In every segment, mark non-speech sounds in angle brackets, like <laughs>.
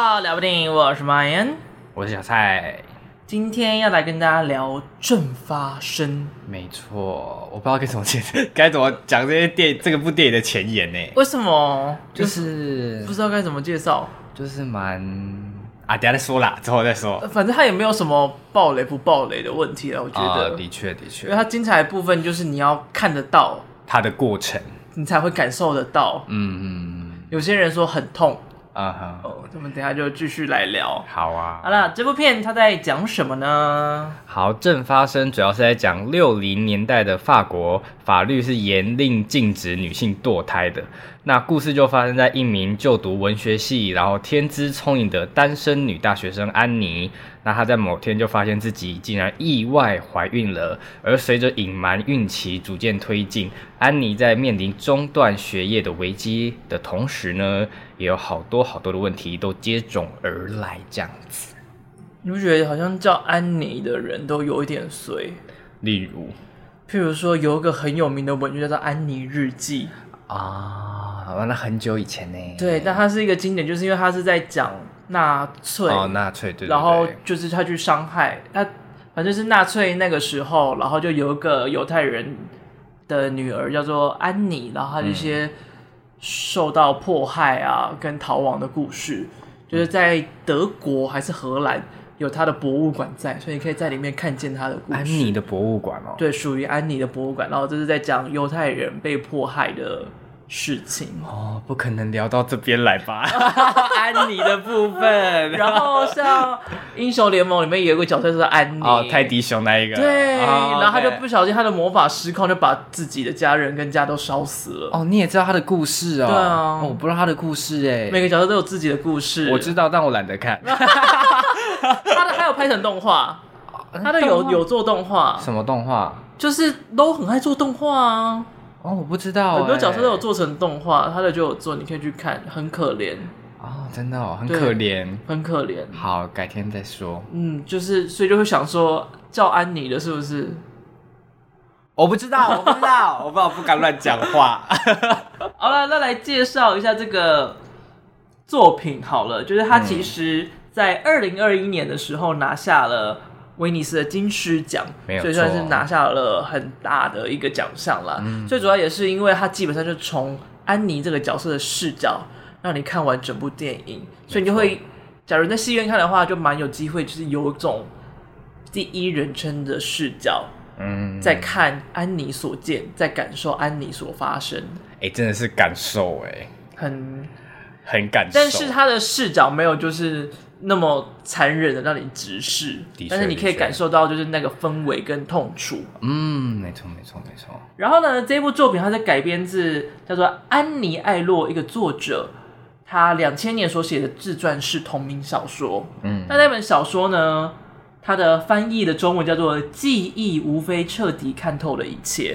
到聊不电影，我是 Ryan，我是小蔡，今天要来跟大家聊正发生。没错，我不知道该怎么介绍，该怎么讲这些电这个部电影的前言呢？为什么？就是不知道该怎么介绍，就是蛮啊，等下再说啦，之后再说。反正他也没有什么暴雷不暴雷的问题了，我觉得。啊、的确的确，因为它精彩的部分就是你要看得到它的过程，你才会感受得到。嗯嗯，有些人说很痛。啊哈！哦，我们等下就继续来聊。好啊。好了，这部片它在讲什么呢？好，正发生主要是在讲六零年代的法国，法律是严令禁止女性堕胎的。那故事就发生在一名就读文学系，然后天资聪颖的单身女大学生安妮。那她在某天就发现自己竟然意外怀孕了，而随着隐瞒孕期逐渐推进，安妮在面临中断学业的危机的同时呢，也有好多好多的问题都接踵而来，这样子。你不觉得好像叫安妮的人都有一点衰？例如，譬如说有一个很有名的文学叫做《安妮日记》啊，完了很久以前呢。对，但它是一个经典，就是因为它是在讲纳粹哦，纳粹对，然后就是他去伤害他，反正是纳粹那个时候，然后就有一个犹太人的女儿叫做安妮，然后她这些。嗯受到迫害啊，跟逃亡的故事，就是在德国还是荷兰有他的博物馆在，所以你可以在里面看见他的故事。安妮的博物馆哦，对，属于安妮的博物馆。然后这是在讲犹太人被迫害的。事情哦，不可能聊到这边来吧？<laughs> 安妮的部分，然后像英雄联盟里面有一个角色是安妮哦，泰迪熊那一个，对，哦、然后他就不小心他的魔法失控，就把自己的家人跟家都烧死了。哦，你也知道他的故事哦？对啊，哦、我不知道他的故事哎，每个角色都有自己的故事，我知道，但我懒得看。<laughs> 他的还有拍成动画，他的有有做动画，什么动画？就是都很爱做动画啊。哦，我不知道，很多角色都有做成动画，他的就有做，你可以去看，很可怜哦，真的哦，很可怜，很可怜。好，改天再说。嗯，就是所以就会想说叫安妮的，是不是？我不知道，我不知道，<laughs> 我不知道，不敢乱讲话。好了，那来介绍一下这个作品好了，就是他其实在二零二一年的时候拿下了。威尼斯的金狮奖，所以算是拿下了很大的一个奖项了。嗯、最主要也是因为他基本上就从安妮这个角色的视角让你看完整部电影，所以你就会，假如在戏院看的话，就蛮有机会，就是有一种第一人称的视角，嗯，在看安妮所见，在感受安妮所发生。哎、欸，真的是感受哎，很很感受，但是他的视角没有就是。那么残忍的让你直视，但是你可以感受到就是那个氛围跟痛楚。嗯，没错，没错，没错。然后呢，这部作品它是改编自叫做安妮艾洛一个作者，他两千年所写的自传式同名小说。嗯，那那本小说呢，它的翻译的中文叫做《记忆无非彻底看透了一切》，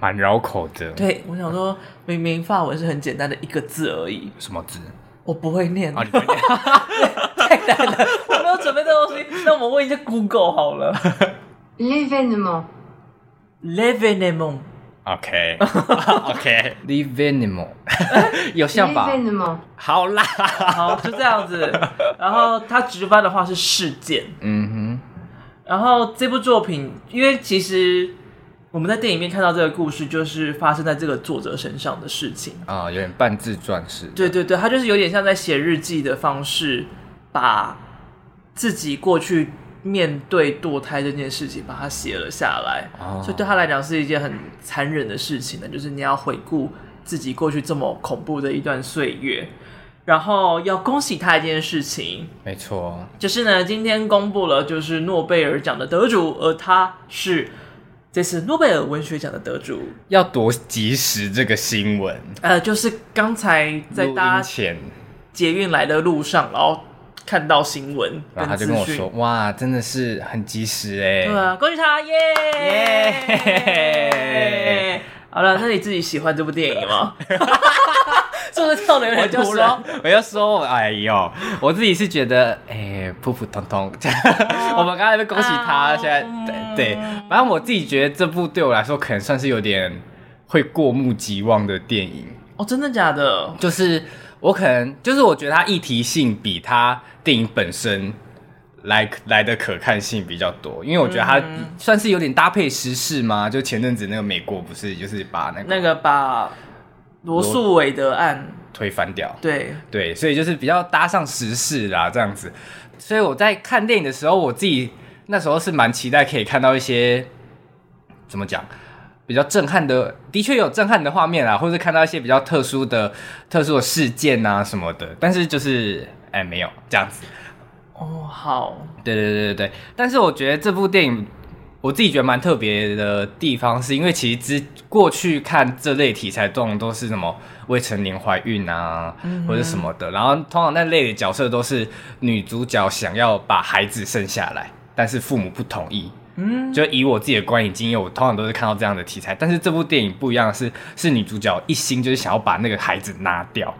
蛮绕口的。对，我想说，明明法文是很简单的一个字而已。什么字？我不会念。啊，你不会念。<laughs> 太难了，我没有准备这东西。那我们问一下 Google 好了。L'événement OK <laughs> OK L'événement <laughs> 有像吧？好啦，好就这样子。然后它直翻的话是事件。嗯哼。然后这部作品，因为其实我们在电影里面看到这个故事，就是发生在这个作者身上的事情啊，有点半自传式。对对对，他就是有点像在写日记的方式。把自己过去面对堕胎这件事情，把它写了下来，哦、所以对他来讲是一件很残忍的事情呢。就是你要回顾自己过去这么恐怖的一段岁月，然后要恭喜他一件事情，没错，就是呢，今天公布了就是诺贝尔奖的得主，而他是这次诺贝尔文学奖的得主。要多及时这个新闻？呃，就是刚才在搭捷运来的路上，然后。看到新闻，然后他就跟我说：“哇，真的是很及时哎！”对啊，恭喜他耶耶！好了，那你自己喜欢这部电影吗？<laughs> 是不是跳的有点突然？我就说，哎呦，我自己是觉得，哎，普普通通。<laughs> 我们刚才在恭喜他，现在对对，反正我自己觉得这部对我来说，可能算是有点会过目即忘的电影。哦，真的假的？就是。我可能就是我觉得它议题性比它电影本身来来的可看性比较多，因为我觉得它算是有点搭配时事嘛。就前阵子那个美国不是就是把那个那个把罗素韦德案推翻掉，对对，所以就是比较搭上时事啦，这样子。所以我在看电影的时候，我自己那时候是蛮期待可以看到一些怎么讲。比较震撼的，的确有震撼的画面啊，或者是看到一些比较特殊的、特殊的事件啊什么的，但是就是哎，没有这样子。哦，好，对对对对对。但是我觉得这部电影，我自己觉得蛮特别的地方，是因为其实之过去看这类题材，通常都是什么未成年怀孕啊，嗯、或者什么的，然后通常那类的角色都是女主角想要把孩子生下来，但是父母不同意。嗯，就以我自己的观影经验，我通常都是看到这样的题材。但是这部电影不一样的是，是女主角一心就是想要把那个孩子拿掉。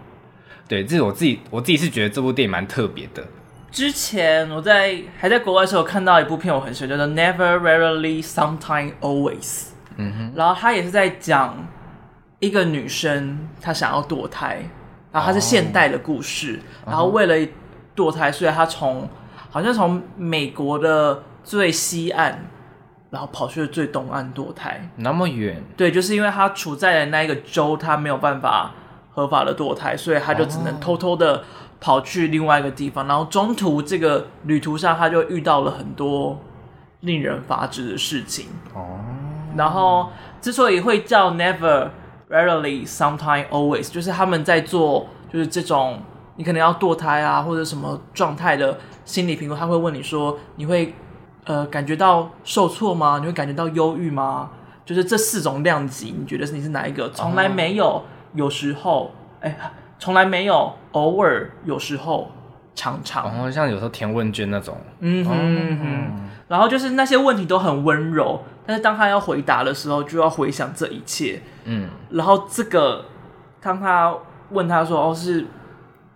对，这是我自己，我自己是觉得这部电影蛮特别的。之前我在还在国外的时候看到一部片，我很喜欢，叫做《Never, Rarely, Sometime, Always》。嗯哼，然后他也是在讲一个女生她想要堕胎，然后她是现代的故事，哦、然后为了堕胎，所以她从好像从美国的。最西岸，然后跑去了最东岸堕胎，那么远？对，就是因为他处在的那一个州，他没有办法合法的堕胎，所以他就只能偷偷的跑去另外一个地方。哦、然后中途这个旅途上，他就遇到了很多令人发指的事情。哦。然后之所以会叫 Never, Rarely, Sometime, Always，就是他们在做就是这种你可能要堕胎啊或者什么状态的心理评估，他会问你说你会。呃，感觉到受挫吗？你会感觉到忧郁吗？就是这四种量级，你觉得你是哪一个？从来没有，有时候，哎、欸，从来没有，偶尔，有时候，常常。哦，像有时候填问卷那种。嗯哼，嗯哼。然后就是那些问题都很温柔，但是当他要回答的时候，就要回想这一切。嗯。然后这个，当他问他说：“哦，是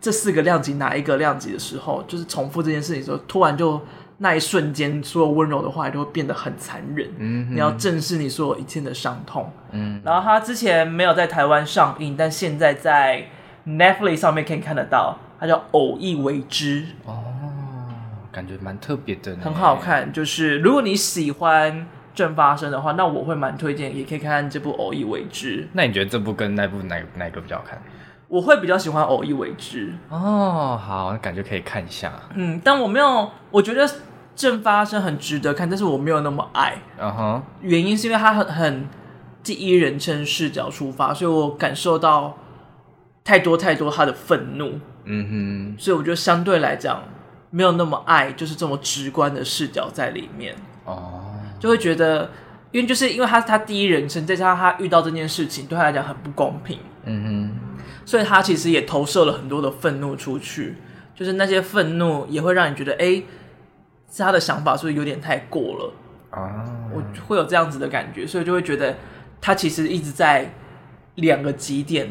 这四个量级哪一个量级的时候，就是重复这件事情的时候，突然就。”那一瞬间，所有温柔的话都会变得很残忍。嗯，你要正视你所有一切的伤痛。嗯，然后他之前没有在台湾上映，但现在在 Netflix 上面可以看得到。它叫《偶一为之》。哦，感觉蛮特别的，很好看。就是如果你喜欢正发生的话，那我会蛮推荐，也可以看看这部《偶一为之》。那你觉得这部跟那部哪哪个比较好看？我会比较喜欢《偶一为之》哦，好，感觉可以看一下。嗯，但我没有，我觉得正发生很值得看，但是我没有那么爱。嗯哼，原因是因为它很很第一人称视角出发，所以我感受到太多太多他的愤怒。嗯哼，所以我觉得相对来讲没有那么爱，就是这么直观的视角在里面。哦，就会觉得，因为就是因为他他第一人称，再加上他遇到这件事情，对他来讲很不公平。嗯哼。所以他其实也投射了很多的愤怒出去，就是那些愤怒也会让你觉得，哎，他的想法是不是有点太过了啊？我会有这样子的感觉，所以就会觉得他其实一直在两个极点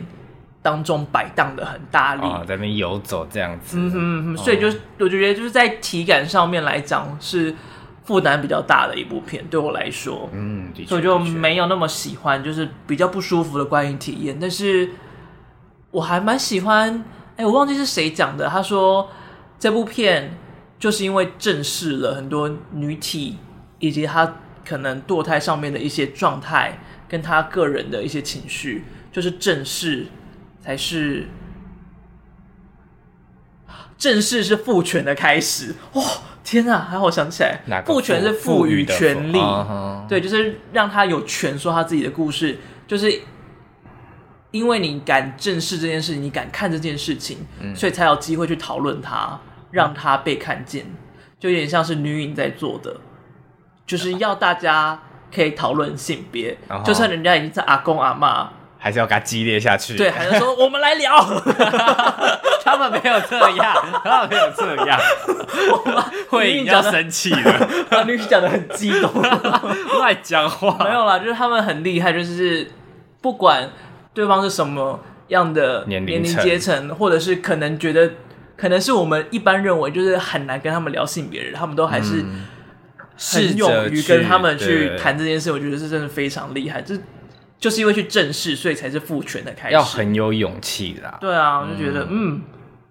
当中摆荡的很大力，啊，在那边游走这样子。嗯哼嗯，所以就我觉得就是在体感上面来讲是负担比较大的一部片，对我来说，嗯，所以就没有那么喜欢，就是比较不舒服的观影体验，但是。我还蛮喜欢，哎，我忘记是谁讲的。他说这部片就是因为正视了很多女体以及她可能堕胎上面的一些状态，跟她个人的一些情绪，就是正视才是 <gasps> 正视是父权的开始。哇，天啊！还好我想起来，父权是赋予权利，对，就是让他有权说他自己的故事，就是。因为你敢正视这件事情，你敢看这件事情，嗯、所以才有机会去讨论它，让他被看见，就有点像是女影在做的，就是要大家可以讨论性别，哦、就算人家已经在阿公阿妈，还是要给他激烈下去。对，还是说我们来聊，<laughs> 他们没有这样，他们没有这样 <laughs> <laughs> 会比较生气的，把女讲的很激动，乱讲话。没有啦，就是他们很厉害，就是不管。对方是什么样的年龄阶层，或者是可能觉得，可能是我们一般认为就是很难跟他们聊性别的人，他们都还是很勇于跟他们去谈这件事。我觉得是真的非常厉害。这就是因为去正视，所以才是父权的开始。要很有勇气啦。对啊，我就觉得嗯，嗯，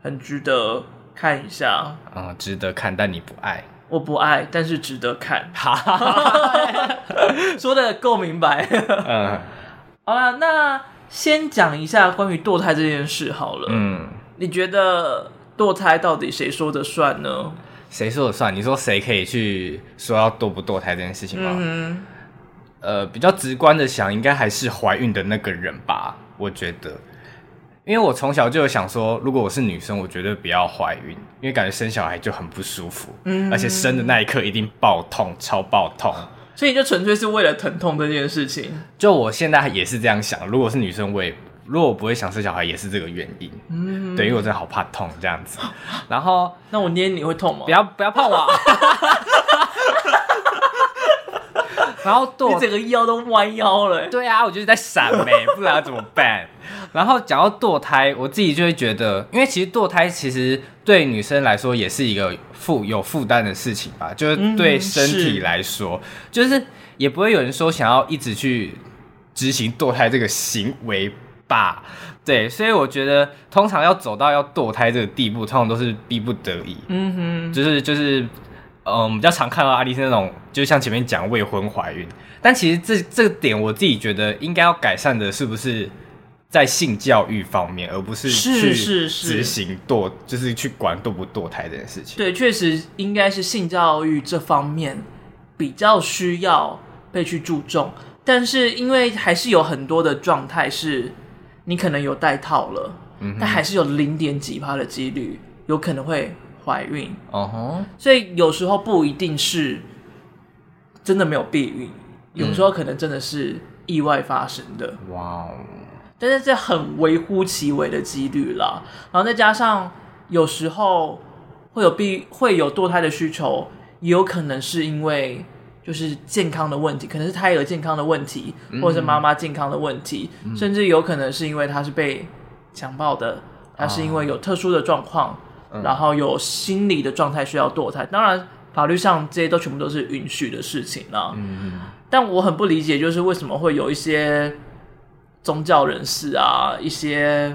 很值得看一下。嗯，值得看，但你不爱。我不爱，但是值得看。<laughs> 说的够明白。嗯，<laughs> 好了，那先讲一下关于堕胎这件事好了。嗯，你觉得堕胎到底谁说的算呢？谁说的算？你说谁可以去说要堕不堕胎这件事情吗？嗯，呃，比较直观的想，应该还是怀孕的那个人吧。我觉得，因为我从小就有想说，如果我是女生，我绝对不要怀孕，因为感觉生小孩就很不舒服，嗯，而且生的那一刻一定爆痛，超爆痛。所以就纯粹是为了疼痛这件事情？就我现在也是这样想，如果是女生，我也。如果我不会想生小孩，也是这个原因。嗯，对，因为我真的好怕痛这样子。<laughs> 然后，那我捏你会痛吗？不要不要碰我。<laughs> 然后你整个腰都弯腰了。对啊，我就是在闪呗，<laughs> 不知道怎么办。然后讲到堕胎，我自己就会觉得，因为其实堕胎其实对女生来说也是一个负有负担的事情吧，就是对身体来说，嗯、是就是也不会有人说想要一直去执行堕胎这个行为。吧，对，所以我觉得通常要走到要堕胎这个地步，通常都是逼不得已。嗯哼，就是就是，嗯，比较常看到阿丽是那种，就像前面讲未婚怀孕，但其实这这个点我自己觉得应该要改善的是不是在性教育方面，而不是去执行堕，就是去管堕不堕胎这件事情。对，确实应该是性教育这方面比较需要被去注重，但是因为还是有很多的状态是。你可能有戴套了，嗯、但还是有零点几趴的几率有可能会怀孕。哦吼，所以有时候不一定是真的没有避孕，有时候可能真的是意外发生的。哇哦！但是这很微乎其微的几率啦。然后再加上有时候会有避会有堕胎的需求，也有可能是因为。就是健康的问题，可能是胎儿健康的问题，或者是妈妈健康的问题，嗯、甚至有可能是因为他是被强暴的，他是因为有特殊的状况，嗯、然后有心理的状态需要堕胎。当然，法律上这些都全部都是允许的事情啦。嗯、但我很不理解，就是为什么会有一些宗教人士啊，一些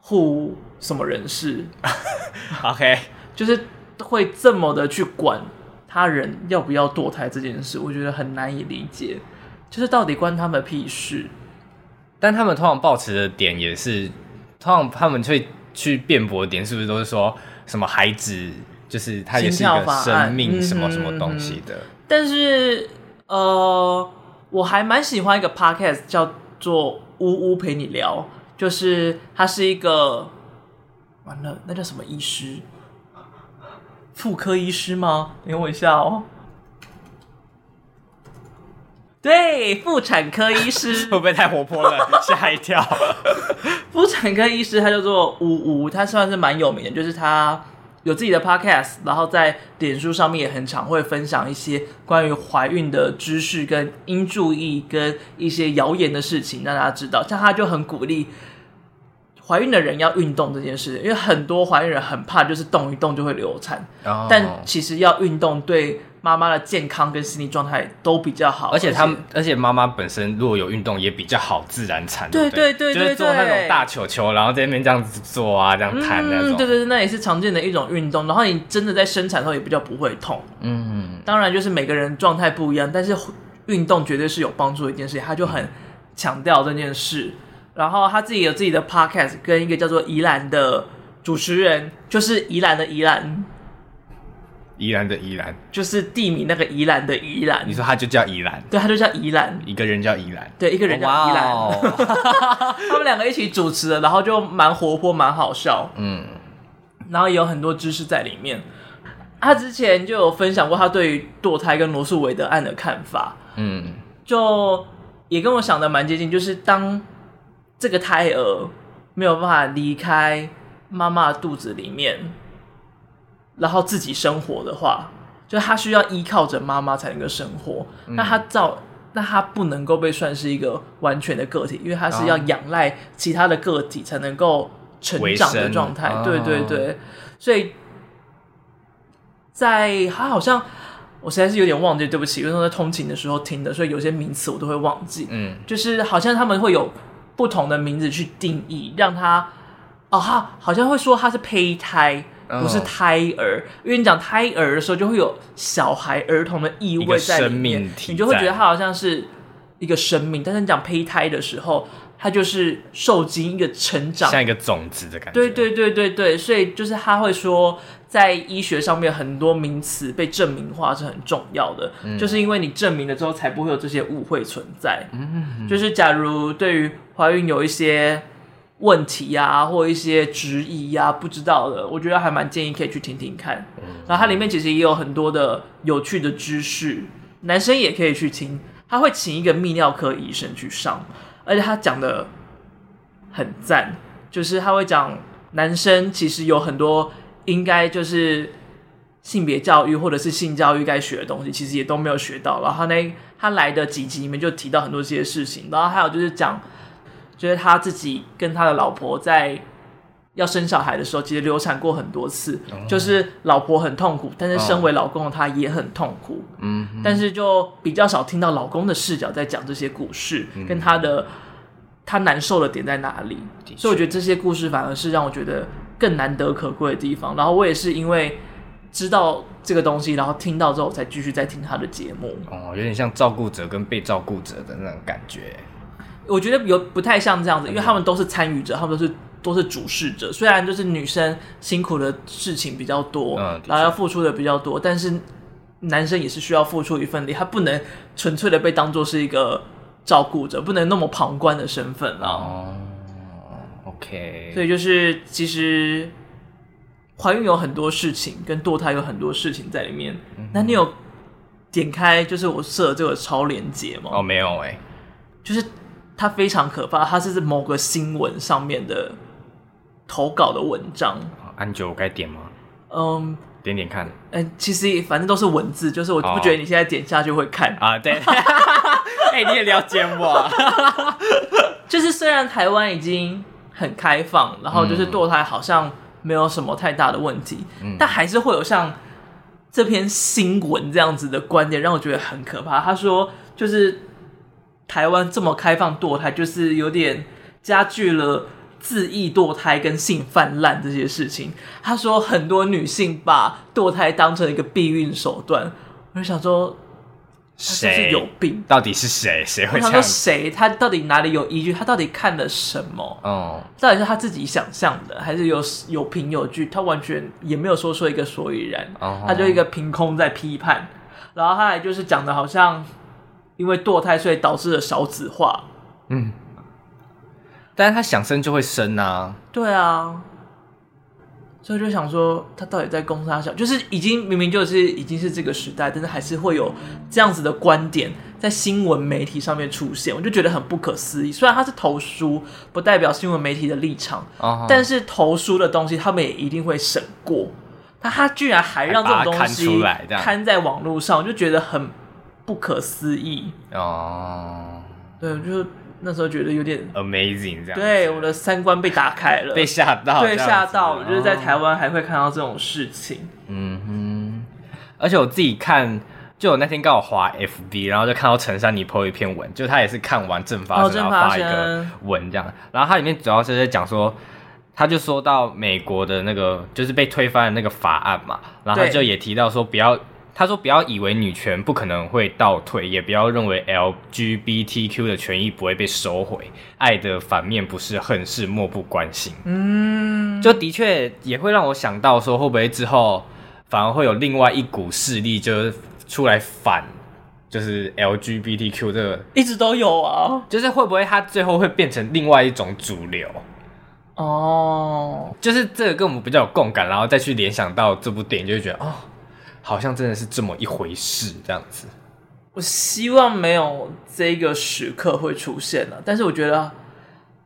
护什么人士，<laughs> OK，就是会这么的去管。他人要不要堕胎这件事，我觉得很难以理解，就是到底关他们屁事？但他们通常抱持的点也是，通常他们会去辩驳的点，是不是都是说什么孩子就是他也是一个生命，什么什么东西的？嗯、但是呃，我还蛮喜欢一个 podcast 叫做“呜呜陪你聊”，就是他是一个完了，那叫什么医师？妇科医师吗？等我一下哦。对，妇产科医师 <laughs> 会不会太活泼了？<laughs> 吓一跳。妇产科医师他叫做吴吴，他算是蛮有名的，就是他有自己的 podcast，然后在脸书上面也很常会分享一些关于怀孕的知识跟应注意跟一些谣言的事情，让大家知道。像他就很鼓励。怀孕的人要运动这件事，因为很多怀孕人很怕，就是动一动就会流产。Oh. 但其实要运动对妈妈的健康跟心理状态都比较好。而且他们，而且妈妈本身如果有运动也比较好自然产。对对对对，就是做那种大球球，然后在那边这样子做啊，这样弹那种。嗯，对对对，那也是常见的一种运动。然后你真的在生产的时候也比较不会痛。嗯，当然就是每个人状态不一样，但是运动绝对是有帮助的一件事情。他就很强调这件事。然后他自己有自己的 podcast，跟一个叫做宜兰的主持人，就是宜兰的宜兰，宜兰的宜兰，就是地名那个宜兰的宜兰。你说他就叫宜兰？对，他就叫宜兰。一个人叫宜兰，对，一个人叫宜兰。Oh. <laughs> 他们两个一起主持的，然后就蛮活泼，蛮好笑。嗯，然后也有很多知识在里面。他之前就有分享过他对于堕胎跟罗素韦德案的看法。嗯，就也跟我想的蛮接近，就是当。这个胎儿没有办法离开妈妈的肚子里面，然后自己生活的话，就他需要依靠着妈妈才能够生活。嗯、那他造，那他不能够被算是一个完全的个体，因为他是要仰赖其他的个体才能够成长的状态。对对对，所以在他好像。我实在是有点忘记，对不起，因为我在通勤的时候听的，所以有些名词我都会忘记。嗯，就是好像他们会有不同的名字去定义，让他哦，他好像会说他是胚胎，不是胎儿。哦、因为你讲胎儿的时候，就会有小孩、儿童的意味在里面，你就会觉得他好像是一个生命。但是你讲胚胎的时候，它就是受精一个成长，像一个种子的感觉。对对对对对，所以就是他会说。在医学上面，很多名词被证明化是很重要的，嗯、就是因为你证明了之后，才不会有这些误会存在。嗯，就是假如对于怀孕有一些问题呀、啊，或一些质疑呀、啊，不知道的，我觉得还蛮建议可以去听听看。嗯、然后它里面其实也有很多的有趣的知识，男生也可以去听。他会请一个泌尿科医生去上，而且他讲的很赞，就是他会讲男生其实有很多。应该就是性别教育或者是性教育该学的东西，其实也都没有学到。然后他那他来的几集里面就提到很多这些事情。然后还有就是讲，就是他自己跟他的老婆在要生小孩的时候，其实流产过很多次，就是老婆很痛苦，但是身为老公的他也很痛苦。嗯，但是就比较少听到老公的视角在讲这些故事，跟他的他难受的点在哪里。所以我觉得这些故事反而是让我觉得。更难得可贵的地方，然后我也是因为知道这个东西，然后听到之后才继续在听他的节目。哦，有点像照顾者跟被照顾者的那种感觉。我觉得有不太像这样子，因为他们都是参与者，他们都是都是主事者。虽然就是女生辛苦的事情比较多，嗯，然后要付出的比较多，但是男生也是需要付出一份力，他不能纯粹的被当做是一个照顾者，不能那么旁观的身份啊。哦 OK，所以就是其实怀孕有很多事情，跟堕胎有很多事情在里面。嗯、那你有点开就是我设的这个超连接吗？哦，没有哎、欸，就是它非常可怕，它是某个新闻上面的投稿的文章。安九，我该点吗？嗯，点点看。嗯，其实反正都是文字，就是我不觉得你现在点下去会看、哦、啊。对，<laughs> <laughs> 哎、欸，你也了解我。<laughs> 就是虽然台湾已经。很开放，然后就是堕胎好像没有什么太大的问题，嗯、但还是会有像这篇新闻这样子的观点，让我觉得很可怕。他说，就是台湾这么开放堕胎，就是有点加剧了自缢堕胎跟性泛滥这些事情。他说，很多女性把堕胎当成一个避孕手段，我就想说。谁是有病？到底是谁？谁会？他说谁？他到底哪里有依据？他到底看了什么？哦，到底是他自己想象的，还是有有凭有据？他完全也没有说出一个所以然。哦，他就一个凭空在批判，然后他还就是讲的好像因为堕胎所以导致了少子化。嗯，但是他想生就会生啊。对啊。所以就想说，他到底在攻杀小？就是已经明明就是已经是这个时代，但是还是会有这样子的观点在新闻媒体上面出现，我就觉得很不可思议。虽然他是投书，不代表新闻媒体的立场，uh huh. 但是投书的东西他们也一定会审过。他他居然还让这种东西刊在网络上，我就觉得很不可思议。哦，uh huh. 对，就。那时候觉得有点 amazing，这样对我的三观被打开了，<laughs> 被吓到，对吓到了，就是在台湾还会看到这种事情。嗯哼，而且我自己看，就我那天刚好滑 FB，然后就看到陈珊妮 po 一篇文，就他也是看完正发生，然后发一个文这样，然后他里面主要是在讲说，他就说到美国的那个就是被推翻的那个法案嘛，然后他就也提到说不要。他说：“不要以为女权不可能会倒退，也不要认为 LGBTQ 的权益不会被收回。爱的反面不是恨，是漠不关心。”嗯，就的确也会让我想到说，会不会之后反而会有另外一股势力，就是出来反，就是 LGBTQ 这个一直都有啊，就是会不会它最后会变成另外一种主流？哦，就是这个跟我们比较有共感，然后再去联想到这部电影，就会觉得哦。好像真的是这么一回事，这样子。我希望没有这个时刻会出现了，但是我觉得，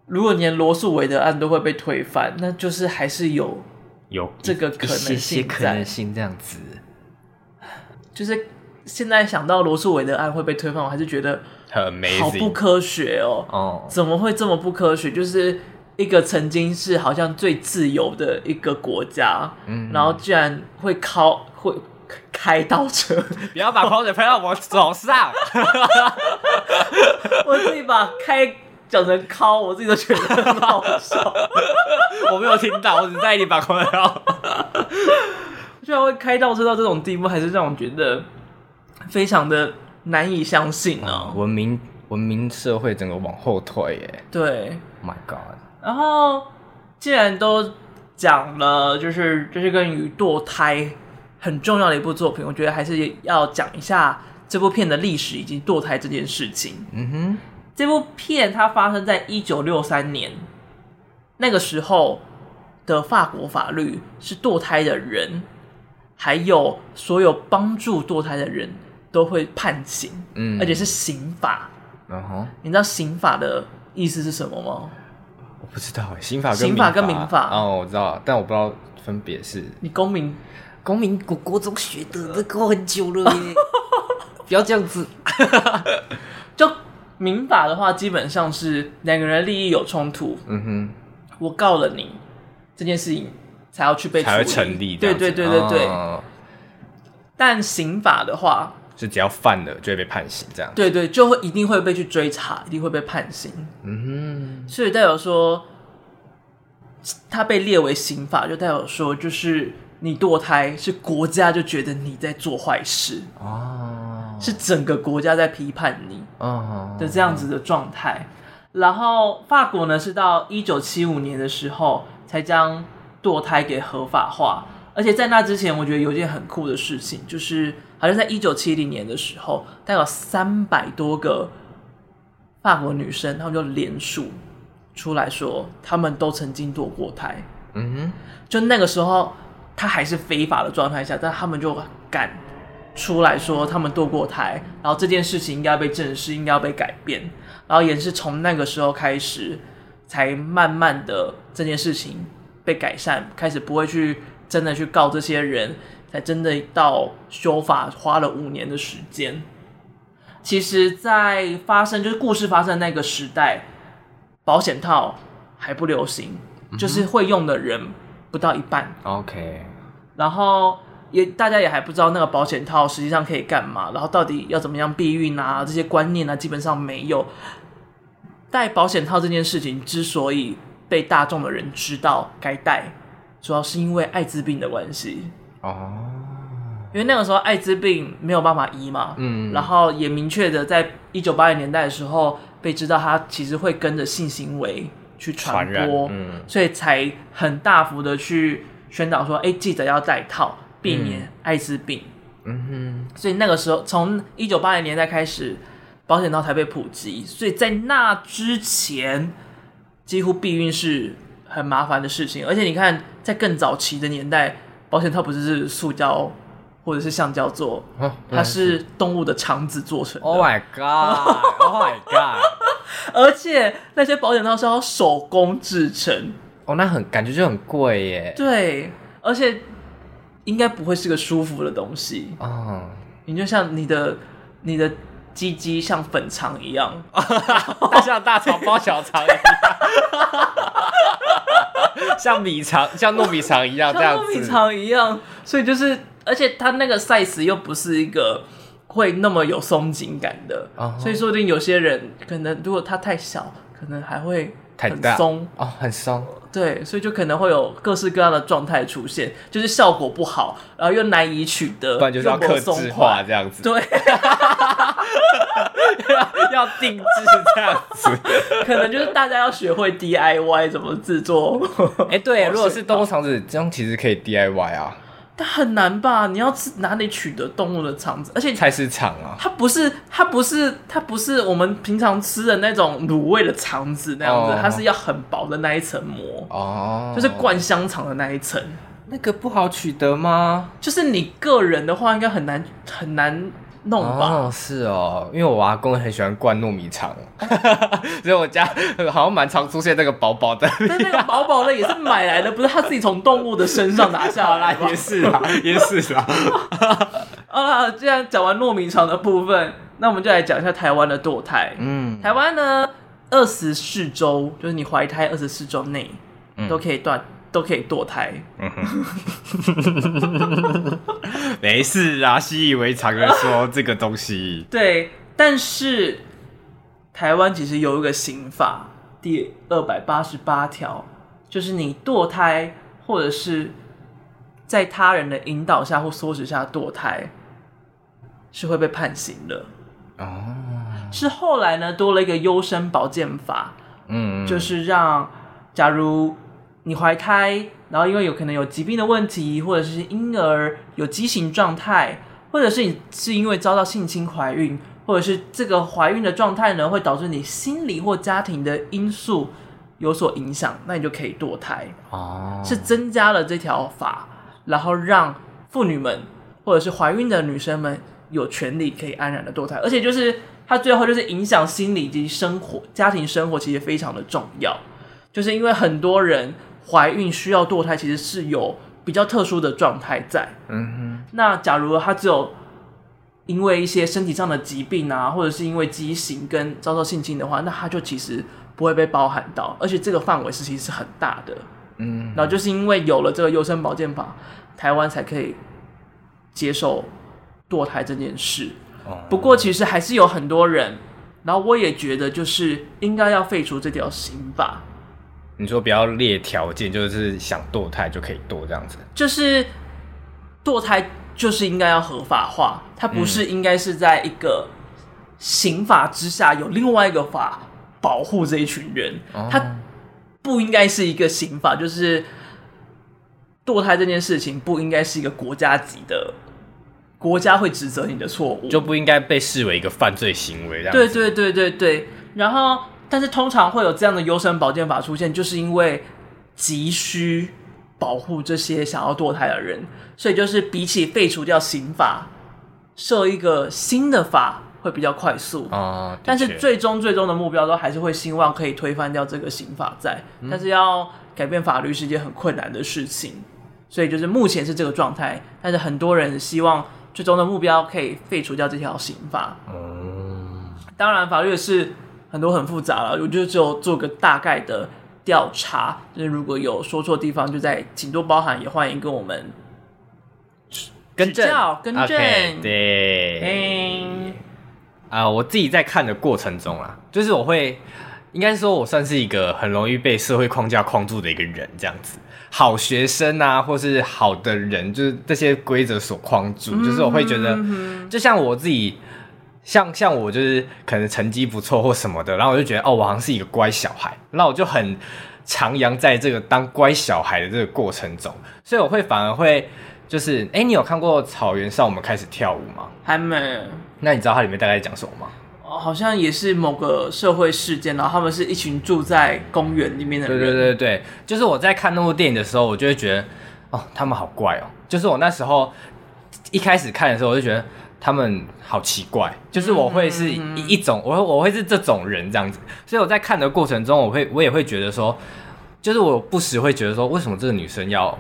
如果连罗素韦德案都会被推翻，那就是还是有有这个可能性，可能性这样子。就是现在想到罗素韦德案会被推翻，我还是觉得很 amazing，好不科学哦。哦，怎么会这么不科学？就是一个曾经是好像最自由的一个国家，嗯，然后居然会靠会。开倒车，<laughs> 不要把口水喷到我手上。<laughs> 我自己把开讲成敲，我自己都觉得很好笑。<laughs> 我没有听到，我只在意你把口水喷。居然会开倒车到这种地步，还是让我觉得非常的难以相信呢、啊。文明文明社会整个往后退耶。对，My God。然后既然都讲了，就是就是跟于堕胎很重要的一部作品，我觉得还是要讲一下这部片的历史以及堕胎这件事情。嗯哼，这部片它发生在一九六三年，那个时候的法国法律是堕胎的人。还有所有帮助堕胎的人都会判刑，嗯，而且是刑法。嗯哼，你知道刑法的意思是什么吗？我不知道，刑法跟刑法跟民法哦，我知道，但我不知道分别是。你公民公民国国中学的，这搞很久了耶，<laughs> 不要这样子。<laughs> 就民法的话，基本上是两个人利益有冲突，嗯哼，我告了你这件事情。才要去被才会成立。对对对对对。哦、但刑法的话，是只要犯了就会被判刑，这样。对对，就会一定会被去追查，一定会被判刑。嗯哼。所以代表说，他被列为刑法，就代表说，就是你堕胎是国家就觉得你在做坏事哦，是整个国家在批判你哦的这样子的状态。哦、然后法国呢，是到一九七五年的时候才将。堕胎给合法化，而且在那之前，我觉得有一件很酷的事情，就是好像在一九七零年的时候，大概有三百多个法国女生，她们就联署出来说，她们都曾经堕过胎。嗯哼，就那个时候，她还是非法的状态下，但他们就敢出来说，他们堕过胎，然后这件事情应该要被正视，应该要被改变，然后也是从那个时候开始，才慢慢的这件事情。被改善，开始不会去真的去告这些人，才真的到修法花了五年的时间。其实，在发生就是故事发生的那个时代，保险套还不流行，就是会用的人不到一半。OK，然后也大家也还不知道那个保险套实际上可以干嘛，然后到底要怎么样避孕啊，这些观念啊，基本上没有。戴保险套这件事情之所以。被大众的人知道该戴，主要是因为艾滋病的关系哦。因为那个时候艾滋病没有办法医嘛，嗯，然后也明确的在一九八零年代的时候被知道，它其实会跟着性行为去传播，嗯，所以才很大幅的去宣导说，哎，记得要戴套，避免艾滋病。嗯哼，所以那个时候从一九八零年代开始，保险套才被普及，所以在那之前。几乎避孕是很麻烦的事情，而且你看，在更早期的年代，保险套不是是塑胶或者是橡胶做，它是动物的肠子做成的。Oh my god！Oh my god！<laughs> 而且那些保险套是要手工制成，哦，那很感觉就很贵耶。对，而且应该不会是个舒服的东西哦。你就像你的你的。鸡鸡像粉肠一样，<laughs> 像大肠包小肠一样，<laughs> 像米肠，像糯米肠一样，这样糯米肠一样。所以就是，而且它那个 size 又不是一个会那么有松紧感的，uh huh. 所以说不定有些人可能如果它太小，可能还会很松哦，很松。对，所以就可能会有各式各样的状态出现，就是效果不好，然后又难以取得，不然就是要客制化这样子。对。<laughs> 要定制这样子，<laughs> 可能就是大家要学会 DIY 怎么制作。哎、欸，对，如果是动物肠子，这样其实可以 DIY 啊。但很难吧？你要吃哪里取得动物的肠子？而且菜市场啊，它不是，它不是，它不是我们平常吃的那种卤味的肠子那样子，哦、它是要很薄的那一层膜哦，就是灌香肠的那一层。那个不好取得吗？就是你个人的话，应该很难很难。弄吧，哦，是哦，因为我阿公很喜欢灌糯米肠，<laughs> 所以我家好像蛮常出现那个薄薄的。但那个薄薄的也是买来的，不是他自己从动物的身上拿下来的。也是啦，也是啦。<laughs> 啊，既然讲完糯米肠的部分，那我们就来讲一下台湾的堕胎。嗯，台湾呢，二十四周就是你怀胎二十四周内都可以断，都可以堕胎。嗯哼，<laughs> 没事啊，习以为常的说这个东西。对，但是台湾其实有一个刑法，第二百八十八条，就是你堕胎或者是在他人的引导下或唆使下堕胎，是会被判刑的。哦，是后来呢多了一个优生保健法，嗯，就是让假如你怀胎，然后因为有可能有疾病的问题，或者是婴儿有畸形状态，或者是你是因为遭到性侵怀孕，或者是这个怀孕的状态呢会导致你心理或家庭的因素有所影响，那你就可以堕胎。哦，是增加了这条法，然后让妇女们或者是怀孕的女生们。有权利可以安然的堕胎，而且就是它最后就是影响心理及生活、家庭生活，其实非常的重要。就是因为很多人怀孕需要堕胎，其实是有比较特殊的状态在。嗯哼。那假如他只有因为一些身体上的疾病啊，或者是因为畸形跟遭受性侵的话，那他就其实不会被包含到，而且这个范围是其实是很大的。嗯。然后就是因为有了这个优生保健法，台湾才可以接受。堕胎这件事，哦不过其实还是有很多人，然后我也觉得就是应该要废除这条刑法。你说不要列条件，就是想堕胎就可以堕这样子，就是堕胎就是应该要合法化，它不是应该是在一个刑法之下有另外一个法保护这一群人，它不应该是一个刑法，就是堕胎这件事情不应该是一个国家级的。国家会指责你的错误，就不应该被视为一个犯罪行为。对对对对对。然后，但是通常会有这样的优生保健法出现，就是因为急需保护这些想要堕胎的人，所以就是比起废除掉刑法，设一个新的法会比较快速啊。但是最终最终的目标都还是会希望可以推翻掉这个刑法在，嗯、但是要改变法律是一件很困难的事情，所以就是目前是这个状态，但是很多人希望。最终的目标可以废除掉这条刑法。嗯，当然法律是很多很复杂了，我就只有做个大概的调查。就是如果有说错地方，就在请多包涵，也欢迎跟我们更正、更正。Okay, 对，啊、呃，我自己在看的过程中啊，就是我会，应该说我算是一个很容易被社会框架框住的一个人，这样子。好学生啊，或是好的人，就是这些规则所框住。嗯、就是我会觉得，就像我自己，像像我就是可能成绩不错或什么的，然后我就觉得哦，我好像是一个乖小孩，那我就很徜徉在这个当乖小孩的这个过程中，所以我会反而会就是，哎、欸，你有看过《草原上我们开始跳舞》吗？还没。那你知道它里面大概讲什么吗？哦好像也是某个社会事件，然后他们是一群住在公园里面的人。对对对对，就是我在看那部电影的时候，我就会觉得，哦，他们好怪哦。就是我那时候一开始看的时候，我就觉得他们好奇怪。就是我会是一一种，我会我会是这种人这样子。所以我在看的过程中，我会我也会觉得说，就是我不时会觉得说，为什么这个女生要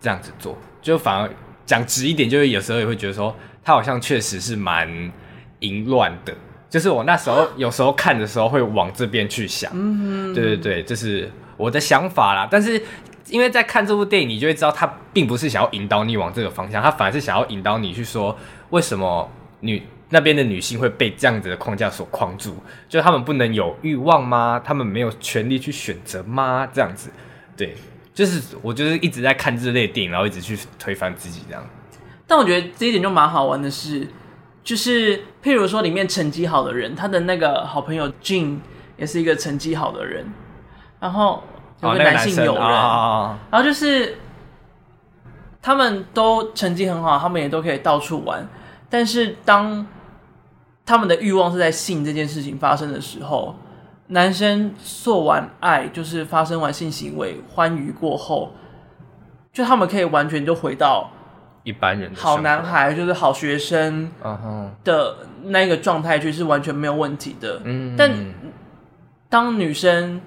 这样子做？就反而讲直一点，就是有时候也会觉得说，她好像确实是蛮淫乱的。就是我那时候 <gasps> 有时候看的时候会往这边去想，嗯，对对对，这是我的想法啦。但是因为在看这部电影，你就会知道他并不是想要引导你往这个方向，他反而是想要引导你去说，为什么女那边的女性会被这样子的框架所框住？就他们不能有欲望吗？他们没有权利去选择吗？这样子，对，就是我就是一直在看这类电影，然后一直去推翻自己这样。但我觉得这一点就蛮好玩的是。就是，譬如说，里面成绩好的人，他的那个好朋友 Jin 也是一个成绩好的人，然后有个男性友人，然后就是他们都成绩很好，他们也都可以到处玩，但是当他们的欲望是在性这件事情发生的时候，男生做完爱，就是发生完性行为，欢愉过后，就他们可以完全就回到。一般人好男孩就是好学生的那个状态，就是完全没有问题的。嗯，但当女生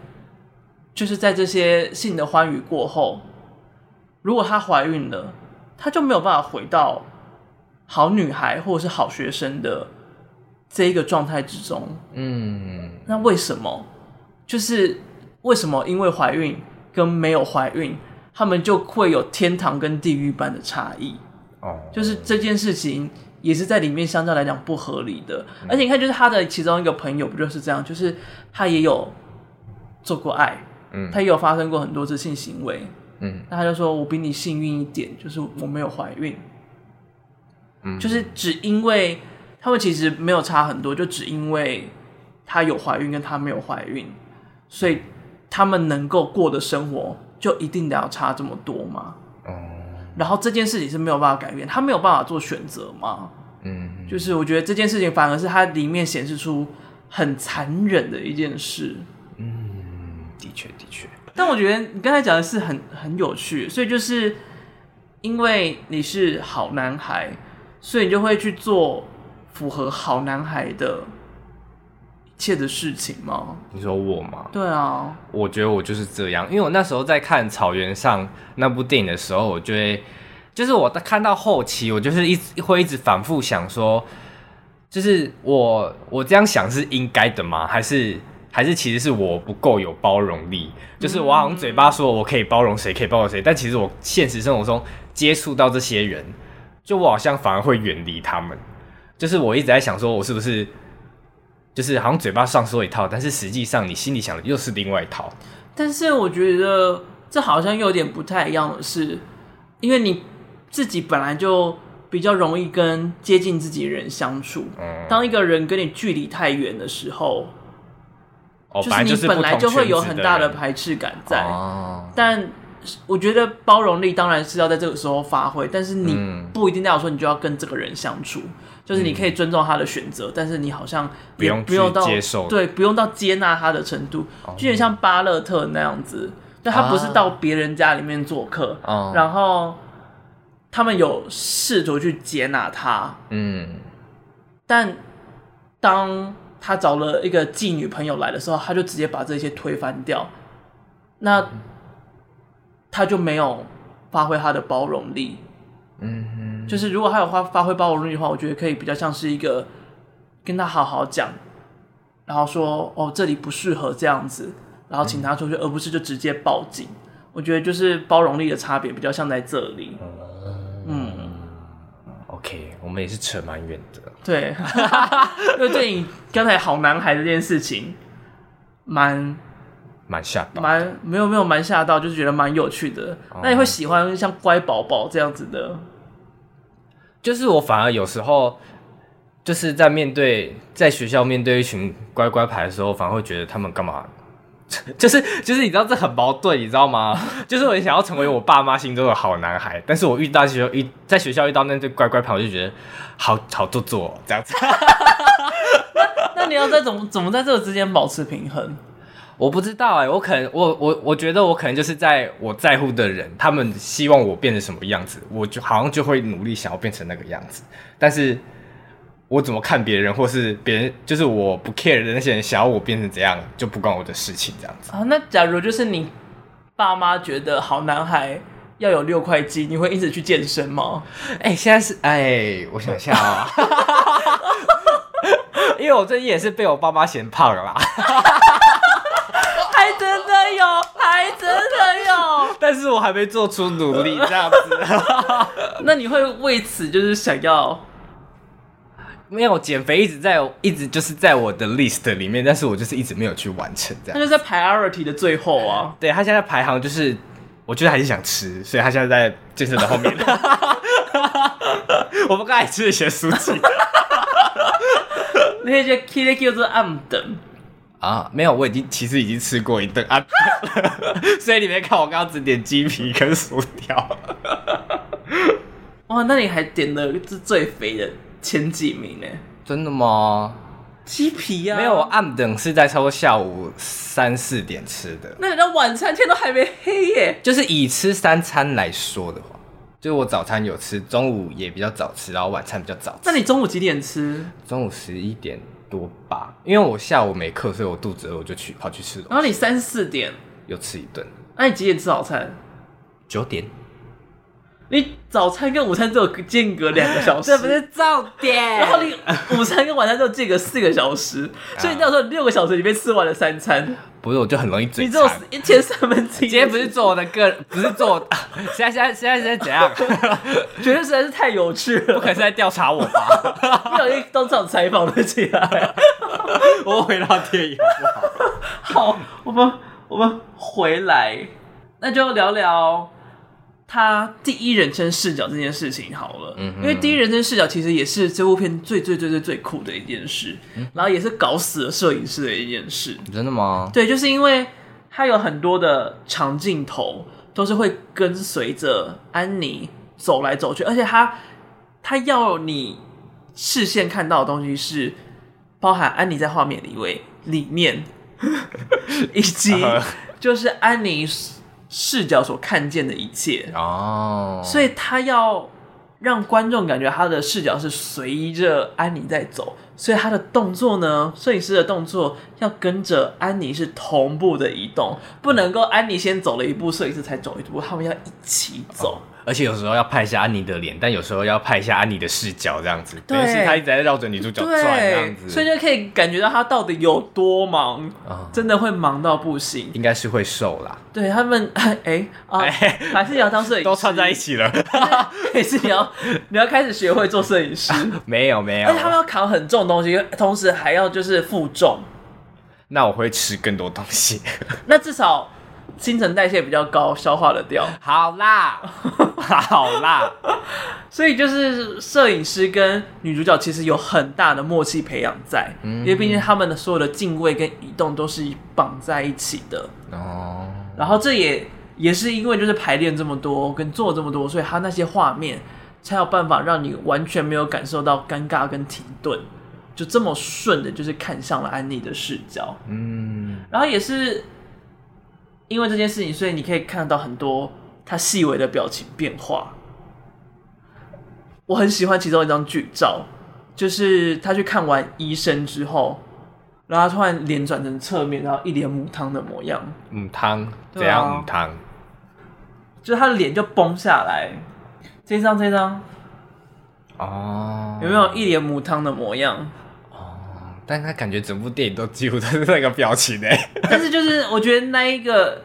就是在这些性的欢愉过后，如果她怀孕了，她就没有办法回到好女孩或者是好学生的这一个状态之中。嗯，那为什么？就是为什么？因为怀孕跟没有怀孕。他们就会有天堂跟地狱般的差异。哦，就是这件事情也是在里面相对来讲不合理的。嗯、而且你看，就是他的其中一个朋友不就是这样？就是他也有做过爱，嗯，他也有发生过很多次性行为，嗯，那他就说我比你幸运一点，就是我没有怀孕。嗯，就是只因为他们其实没有差很多，就只因为他有怀孕跟他没有怀孕，所以他们能够过的生活。就一定得要差这么多吗？然后这件事情是没有办法改变，他没有办法做选择吗？嗯，就是我觉得这件事情反而是它里面显示出很残忍的一件事。嗯，的确的确。但我觉得你刚才讲的是很很有趣，所以就是因为你是好男孩，所以你就会去做符合好男孩的一。切的事情吗？你说我吗？对啊，我觉得我就是这样，因为我那时候在看《草原上》那部电影的时候，我就会就是我看到后期，我就是一直会一直反复想说，就是我我这样想是应该的吗？还是还是其实是我不够有包容力？就是我好像嘴巴说我可以包容谁，可以包容谁，但其实我现实生活中接触到这些人，就我好像反而会远离他们。就是我一直在想说，我是不是？就是好像嘴巴上说一套，但是实际上你心里想的又是另外一套。但是我觉得这好像又有点不太一样的是，因为你自己本来就比较容易跟接近自己的人相处。嗯。当一个人跟你距离太远的时候，哦，就是你本来就会有很大的排斥感在。哦。但我觉得包容力当然是要在这个时候发挥，但是你不一定代表说你就要跟这个人相处。就是你可以尊重他的选择，嗯，但是你好像不用不用到接受，对，不用到接纳他的程度，就有点像巴勒特那样子，就他不是到别人家里面做客，啊，然后他们有试图去接纳他，嗯，但当他找了一个妓女朋友来的时候，他就直接把这些推翻掉，那他就没有发挥他的包容力，嗯。就是如果他有发发挥包容力的话，我觉得可以比较像是一个跟他好好讲，然后说哦，这里不适合这样子，然后请他出去，嗯、而不是就直接报警。我觉得就是包容力的差别比较像在这里。嗯，OK，我们也是扯蛮远的。对，<laughs> 因为对你刚才好男孩这件事情，蛮蛮吓到，蛮没有没有蛮吓到，就是觉得蛮有趣的。嗯、那你会喜欢像乖宝宝这样子的？就是我反而有时候就是在面对在学校面对一群乖乖牌的时候，反而会觉得他们干嘛？<laughs> 就是就是你知道这很矛盾，你知道吗？<laughs> 就是我想要成为我爸妈心中的好男孩，但是我遇到学校遇在学校遇到那对乖乖牌，我就觉得好好做作这样子。那 <laughs> 那你要在怎么怎么在这个之间保持平衡？我不知道哎、欸，我可能我我我觉得我可能就是在我在乎的人，他们希望我变成什么样子，我就好像就会努力想要变成那个样子。但是，我怎么看别人，或是别人就是我不 care 的那些人想要我变成怎样，就不关我的事情这样子啊。那假如就是你爸妈觉得好男孩要有六块肌，你会一直去健身吗？哎、欸，现在是哎、欸，我想一下啊，<laughs> 因为我最近也是被我爸妈嫌胖了啦。还真的有，还真的有，<laughs> 但是我还没做出努力这样子。<laughs> 那你会为此就是想要？没有，减肥一直在，一直就是在我的 list 里面，但是我就是一直没有去完成这样。他就在 priority 的最后啊。对，他现在排行就是，我觉得还是想吃，所以他现在在健身的后面。<laughs> 我们刚才吃了些书籍。那些 key 叫做暗等。啊，没有，我已经其实已经吃过一顿啊，<laughs> 所以你没看我刚刚只点鸡皮跟薯条。哇，那你还点了是最肥的前几名呢？真的吗？鸡皮呀、啊？没有，我暗等是在差不多下午三四点吃的。那你的晚餐天都还没黑耶？就是以吃三餐来说的话，就是我早餐有吃，中午也比较早吃，然后晚餐比较早吃。那你中午几点吃？中午十一点。多吧，因为我下午没课，所以我肚子饿，我就去跑去吃。然后你三四点又吃一顿，那你几点吃早餐？九点。你早餐跟午餐只有间隔两个小时，这不是重点。然后你午餐跟晚餐只有间隔四个小时，<laughs> 所以你到时候六个小时里面吃完了三餐。不是，我就很容易嘴馋。你只有一天三分之一。今天不是做我的个，<laughs> 不是做我。<laughs> 现在现在现在现在怎样？觉得实在是太有趣了，不可能是在调查我吧？不小心当场采访了起来。我回到电影好不好？好，我们我们回来，那就聊聊。他第一人称视角这件事情好了，嗯，因为第一人称视角其实也是这部片最最最最最酷的一件事，嗯，然后也是搞死了摄影师的一件事。真的吗？对，就是因为他有很多的长镜头都是会跟随着安妮走来走去，而且他他要你视线看到的东西是包含安妮在画面里位里面，以及 <laughs> 就是安妮。视角所看见的一切哦，所以他要让观众感觉他的视角是随着安妮在走，所以他的动作呢，摄影师的动作要跟着安妮是同步的移动，不能够安妮先走了一步，摄影师才走一步，他们要一起走。哦而且有时候要拍一下安妮的脸，但有时候要拍一下安妮的视角，这样子。对，是他一直在绕着女主角转，这样子。所以就可以感觉到他到底有多忙，哦、真的会忙到不行。应该是会瘦啦。对他们，<laughs> 哎、欸、啊，欸、<laughs> 还是你要当摄影师，都串在一起了。<laughs> 也是你要你要开始学会做摄影师？没有没有。而且他们要扛很重的东西，同时还要就是负重。那我会吃更多东西。那至少。新陈代谢比较高，消化的掉。好啦，<laughs> 好啦，所以就是摄影师跟女主角其实有很大的默契培养在，嗯、因为毕竟他们的所有的敬畏跟移动都是绑在一起的。哦，然后这也也是因为就是排练这么多跟做这么多，所以他那些画面才有办法让你完全没有感受到尴尬跟停顿，就这么顺的，就是看向了安妮的视角。嗯，然后也是。因为这件事情，所以你可以看得到很多他细微的表情变化。我很喜欢其中一张剧照，就是他去看完医生之后，然后他突然脸转成侧面，然后一脸母汤的模样。母汤？怎样母汤？就是他的脸就崩下来。这张，这张。哦。有没有一脸母汤的模样？但他感觉整部电影都几乎都是那个表情哎，<laughs> 但是就是我觉得那一个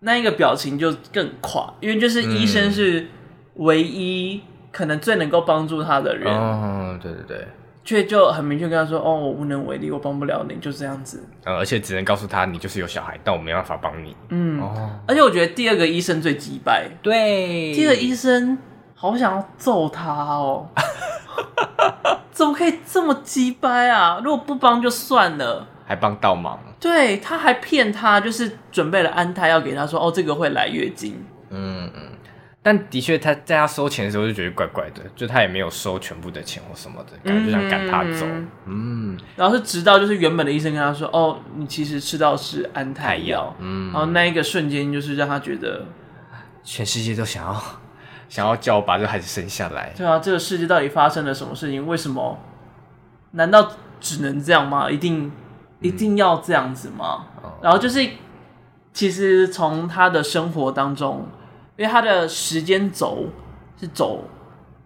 那一个表情就更垮，因为就是医生是唯一可能最能够帮助他的人。哦，对对对，却就很明确跟他说：“哦，我无能为力，我帮不了你，就这样子。”呃，而且只能告诉他你就是有小孩，但我没办法帮你。嗯，哦，而且我觉得第二个医生最击败，对，第二个医生好想要揍他哦。<laughs> 怎么可以这么鸡掰啊！如果不帮就算了，还帮倒忙。对，他还骗他，就是准备了安胎要给他说，哦，这个会来月经。嗯嗯。但的确，他在他收钱的时候就觉得怪怪的，就他也没有收全部的钱或什么的，感觉就想赶他走。嗯。然后是直到就是原本的医生跟他说，哦，你其实吃到是安胎药。嗯。然后那一个瞬间就是让他觉得，全世界都想要。想要叫我把这个孩子生下来？对啊，这个世界到底发生了什么事情？为什么？难道只能这样吗？一定一定要这样子吗？嗯、然后就是，其实从他的生活当中，因为他的时间轴是走，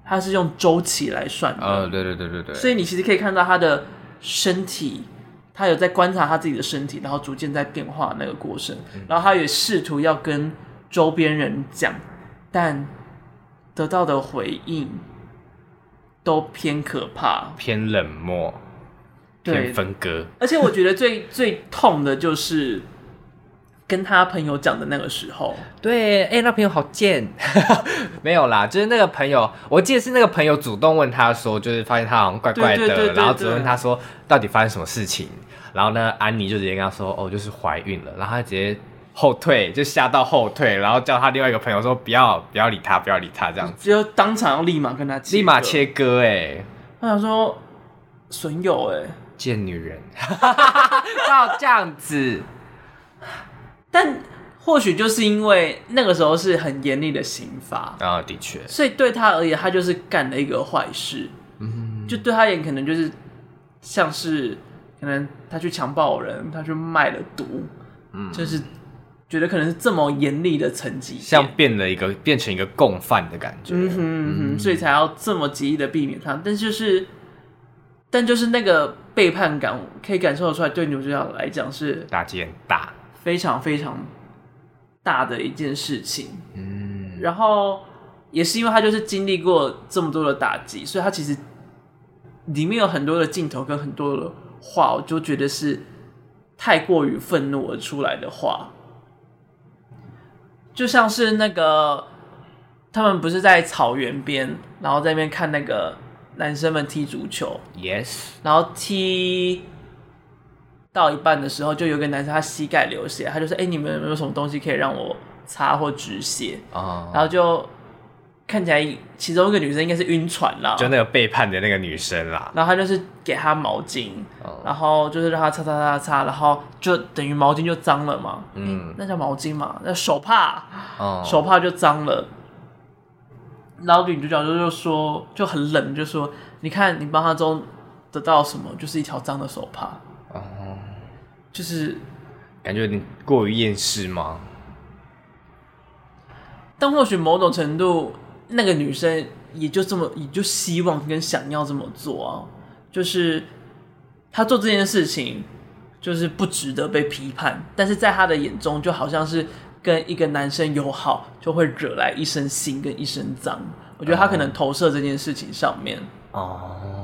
他是用周期来算的。对对对对对。所以你其实可以看到他的身体，他有在观察他自己的身体，然后逐渐在变化那个过程。嗯、然后他也试图要跟周边人讲，但。得到的回应都偏可怕，偏冷漠，对偏分割。而且我觉得最 <laughs> 最痛的就是跟他朋友讲的那个时候。对，哎、欸，那朋友好贱。<laughs> 没有啦，就是那个朋友，我记得是那个朋友主动问他说，就是发现他好像怪怪的，然后只问他说到底发生什么事情。然后呢，安妮就直接跟他说，哦，就是怀孕了。然后他直接。后退就吓到后退，然后叫他另外一个朋友说不要不要理他，不要理他这样子，就当场要立马跟他立马切割哎、欸，他想说损友哎，贱女人，<laughs> 要这样子，但或许就是因为那个时候是很严厉的刑罚。啊，的确，所以对他而言，他就是干了一个坏事，嗯，就对他而言可能就是像是可能他去强暴人，他去卖了毒，嗯，就是。觉得可能是这么严厉的层级，像变了一个变成一个共犯的感觉，嗯哼嗯哼，所以才要这么极力的避免他。但就是，但就是那个背叛感，可以感受得出来，对女主角来讲是打击很大。非常非常大的一件事情。嗯，然后也是因为他就是经历过这么多的打击，所以他其实里面有很多的镜头跟很多的话，我就觉得是太过于愤怒而出来的话，就像是那个他们不是在草原边，然后在那边看那个男生们踢足球，yes，然后踢。到一半的时候，就有个男生他膝盖流血，他就说：“哎、欸，你们有没有什么东西可以让我擦或止血？”啊，然后就看起来其中一个女生应该是晕船了，就那个背叛的那个女生啦。然后他就是给她毛巾，然后就是让她擦擦擦擦，然后就等于毛巾就脏了嘛。嗯、欸，那叫毛巾嘛？那手帕，手帕就脏了。然后女主角就就说就很冷，就说：“你看，你帮她中得到什么？就是一条脏的手帕。”哦就是感觉有点过于厌世吗？但或许某种程度，那个女生也就这么，也就希望跟想要这么做啊。就是她做这件事情，就是不值得被批判，但是在她的眼中，就好像是跟一个男生友好，就会惹来一身腥跟一身脏。我觉得她可能投射这件事情上面哦。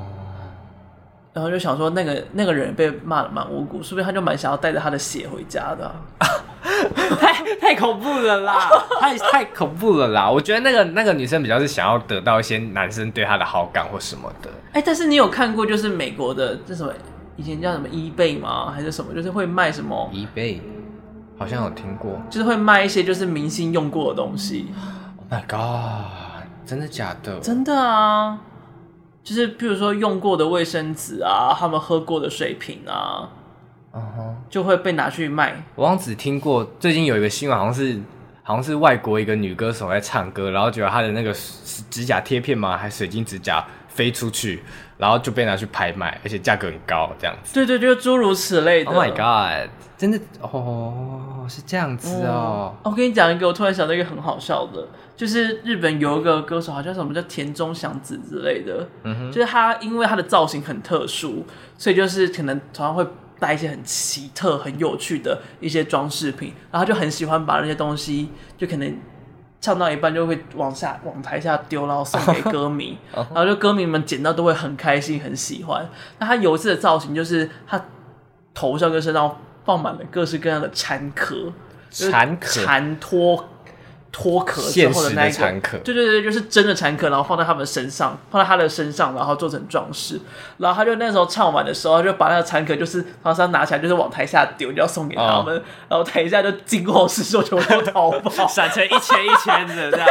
然后就想说，那个那个人被骂的蛮无辜，是不是他就蛮想要带着他的血回家的？<laughs> 太 <laughs> 太恐怖了啦！<laughs> 太太恐怖了啦！我觉得那个那个女生比较是想要得到一些男生对她的好感或什么的。哎，但是你有看过就是美国的这什么以前叫什么 eBay 吗？还是什么？就是会卖什么 eBay？好像有听过，就是会卖一些就是明星用过的东西。Oh my god！真的假的？真的啊！就是比如说用过的卫生纸啊，他们喝过的水瓶啊，嗯哼，就会被拿去卖。我好像只听过最近有一个新闻，好像是好像是外国一个女歌手在唱歌，然后觉得她的那个指甲贴片嘛，还水晶指甲飞出去，然后就被拿去拍卖，而且价格很高，这样子。对对，就诸如此类的。Oh my god！真的哦，是这样子哦。嗯，我跟你讲一个，我突然想到一个很好笑的。就是日本有一个歌手，好像什么叫田中祥子之类的，嗯哼，就是他因为他的造型很特殊，所以就是可能常常会带一些很奇特、很有趣的一些装饰品，然后他就很喜欢把那些东西，就可能唱到一半就会往下往台下丢，然后送给歌迷，<laughs> 然后就歌迷们捡到都会很开心、很喜欢。那他有一次的造型就是他头上跟身上放满了各式各样的蝉壳，蝉壳，蝉托。脱壳之后的那一个，对对对，就是真的蝉壳，然后放在他们身上，放在他的身上，然后做成装饰。然后他就那时候唱完的时候，就把那个蝉壳就是马上拿起来，就是往台下丢，就要送给他们。哦、然后台下就惊慌失措，全部都逃跑，<laughs> 闪成一圈一圈的这样，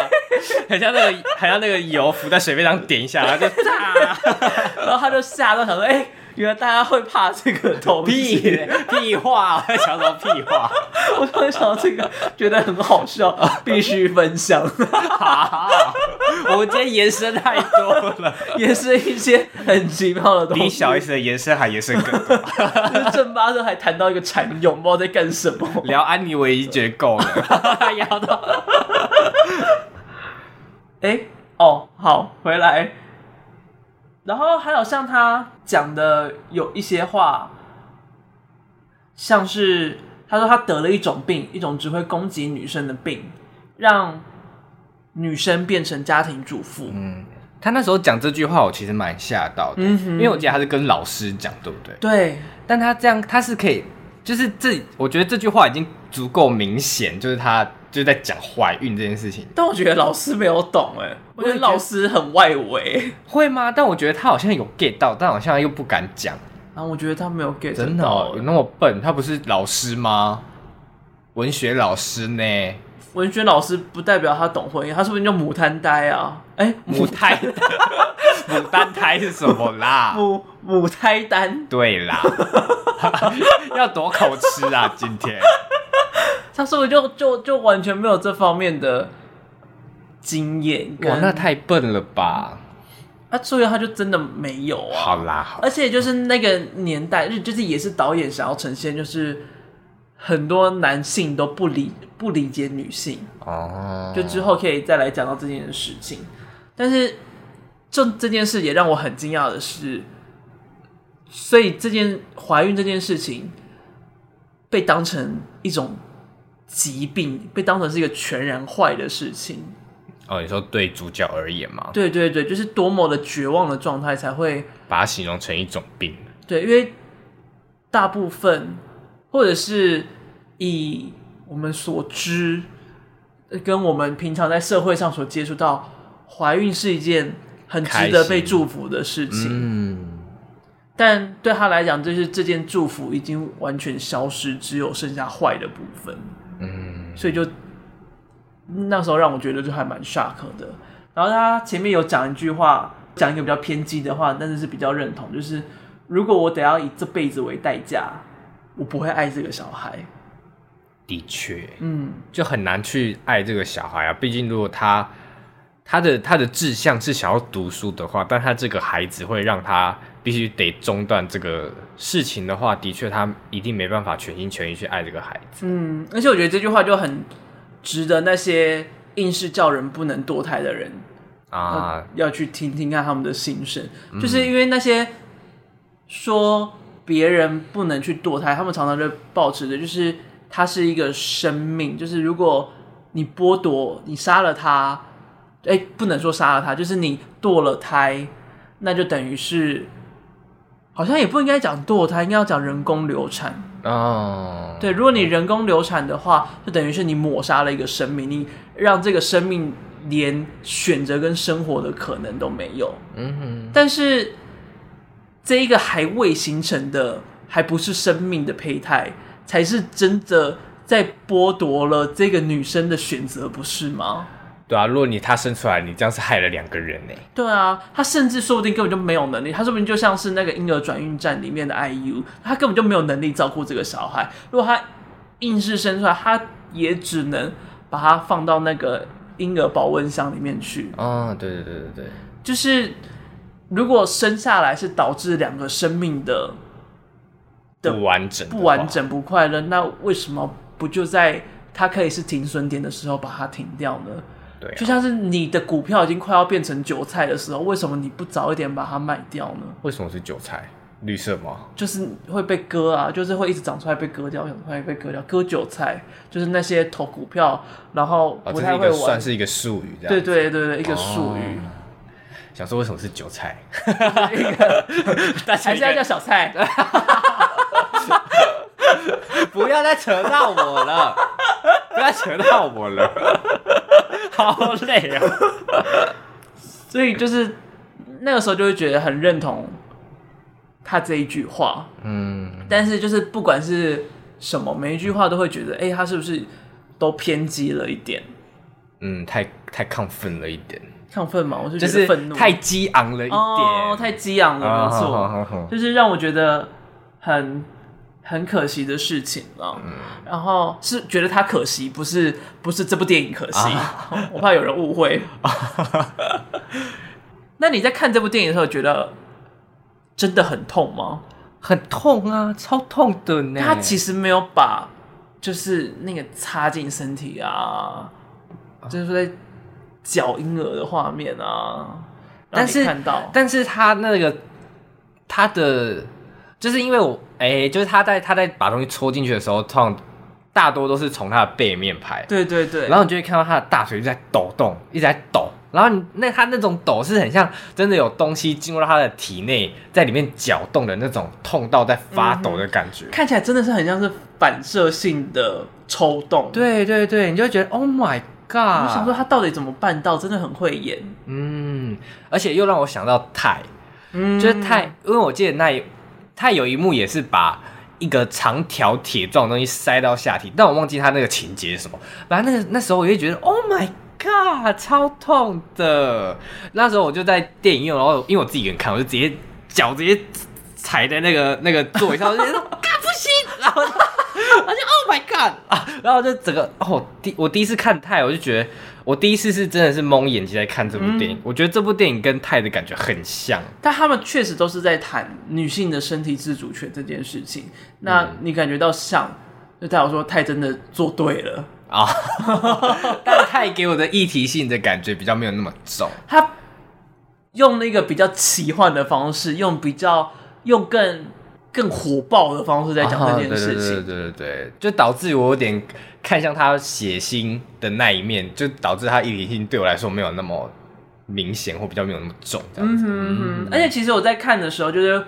很像那个，很像那个油浮在水面上点一下，然后就炸 <laughs> <laughs> 然后他就吓到想说，哎、欸。原来大家会怕这个东西，<laughs> 屁屁话，在讲什么屁话？<laughs> 我突然想到这个，觉得很好笑，<laughs> 必须分享。我们今天延伸太多了，延伸一些很奇妙的东西。比小 S 的延伸还延伸更多。就是正八生还谈到一个蝉蛹，不知道在干什么。聊安妮，我已经觉得够了。聊到。哎，哦，好，回来。然后还有像他讲的有一些话，像是他说他得了一种病，一种只会攻击女生的病，让女生变成家庭主妇。嗯，他那时候讲这句话，我其实蛮吓到的，嗯哼，因为我记得他是跟老师讲，对不对？对。但他这样，他是可以，就是这，我觉得这句话已经足够明显，就是他。就在讲怀孕这件事情，但我觉得老师没有懂哎，我觉得老师很外围，会吗？但我觉得他好像有 get 到，但好像又不敢讲。然后我觉得他没有 get 到，真的哦，有那么笨？他不是老师吗？文学老师呢？文学老师不代表他懂婚姻，他是不是叫母胎呆啊？哎，母胎，母单胎是什么啦？<laughs> 母母胎单，对啦，<laughs> 要多口吃啊，今天。他是不是就就就完全没有这方面的经验？哇，那太笨了吧！啊，所以他就真的没有啊。好啦，好。而且就是那个年代，就就是也是导演想要呈现，就是很多男性都不理不理解女性哦。就之后可以再来讲到这件事情，但是就这件事也让我很惊讶的是，所以这件怀孕这件事情。被当成一种疾病，被当成是一个全然坏的事情。哦，你说对主角而言吗？对对对，就是多么的绝望的状态才会把它形容成一种病。对，因为大部分或者是以我们所知，跟我们平常在社会上所接触到，怀孕是一件很值得被祝福的事情。嗯，但对他来讲，就是这件祝福已经完全消失，只有剩下坏的部分。嗯，所以就。那时候让我觉得就还蛮 shock 的。然后他前面有讲一句话，讲一个比较偏激的话，但是是比较认同，就是如果我得要以这辈子为代价，我不会爱这个小孩。的确，嗯，就很难去爱这个小孩啊。毕竟如果他他的他的志向是想要读书的话，但他这个孩子会让他必须得中断这个事情的话，的确他一定没办法全心全意去爱这个孩子。嗯，而且我觉得这句话就很。值得那些硬是叫人不能堕胎的人啊，要去听听看他们的心声，嗯、就是因为那些说别人不能去堕胎，他们常常就抱持的就是他是一个生命，就是如果你剥夺、你杀了他，哎、欸，不能说杀了他，就是你堕了胎，那就等于是。好像也不应该讲堕胎，应该要讲人工流产哦。对，如果你人工流产的话，就等于是你抹杀了一个生命，你让这个生命连选择跟生活的可能都没有。嗯哼。但是这一个还未形成的，还不是生命的胚胎，才是真的在剥夺了这个女生的选择，不是吗？对啊，如果你他生出来，你这样是害了两个人呢。对啊，他甚至说不定根本就没有能力，他说不定就像是那个婴儿转运站里面的 IU，他根本就没有能力照顾这个小孩。如果他硬是生出来，他也只能把他放到那个婴儿保温箱里面去。啊、哦，对对对对对，就是如果生下来是导致两个生命的的不完整、不完整、不快乐，那为什么不就在他可以是停损点的时候把它停掉呢？对啊，就像是你的股票已经快要变成韭菜的时候，为什么你不早一点把它卖掉呢？为什么是韭菜？绿色吗？就是会被割啊，就是会一直长出来被割掉，很快被割掉。割韭菜就是那些投股票，然后不太会玩，哦、算是一个术语，这样。对对对对，一个术语。哦、想说为什么是韭菜？<laughs> 还是要叫小菜？<laughs> 不要再扯到我了，不要扯到我了，好累啊！所以就是那个时候就会觉得很认同他这一句话，嗯，但是就是不管是什么，每一句话都会觉得，哎、欸，他是不是都偏激了一点？嗯，太太亢奋了一点，亢奋嘛，我就觉得愤怒，太激昂了一点，哦、太激昂了，没错，哦、就是让我觉得很。很可惜的事情了，嗯、然后是觉得他可惜，不是不是这部电影可惜，啊、<laughs> 我怕有人误会。<laughs> 那你在看这部电影的时候，觉得真的很痛吗？很痛啊，超痛的呢。他其实没有把就是那个插进身体啊，啊就是说在搅婴儿的画面啊，但是看到，但是他那个他的。就是因为我哎、欸，就是他在他在把东西戳进去的时候，通常大多都是从他的背面拍。对对对。然后你就会看到他的大腿就在抖动，一直在抖。然后你那他那种抖是很像真的有东西进入到他的体内，在里面搅动的那种痛到在发抖的感觉。嗯、看起来真的是很像是反射性的抽动。对对对，你就会觉得 Oh my God！我想说他到底怎么办到？真的很会演。嗯，而且又让我想到泰，嗯，就是泰，因为我记得那一。他有一幕也是把一个长条铁状的东西塞到下体，但我忘记他那个情节是什么。反正那个那时候我就觉得，Oh my God，超痛的。那时候我就在电影院，然后因为我自己一个人看，我就直接脚直接踩在那个那个座位上，我就说，<laughs> <laughs> 干不行，然后我就 Oh my God 啊，<laughs> 然后就整个哦，第我第一次看泰，我就觉得。我第一次是真的是蒙眼睛在看这部电影，嗯、我觉得这部电影跟泰的感觉很像，但他们确实都是在谈女性的身体自主权这件事情。那你感觉到像，就代表说泰真的做对了。啊？<laughs> 但泰给我的议题性的感觉比较没有那么重，他用那个比较奇幻的方式，用比较用更更火爆的方式在讲这件事情，哦、对，对，对对对对，就导致我有点看向他血腥的那一面，就导致他一体性对我来说没有那么明显，或比较没有那么重这样子。嗯哼嗯哼，而且其实我在看的时候，就是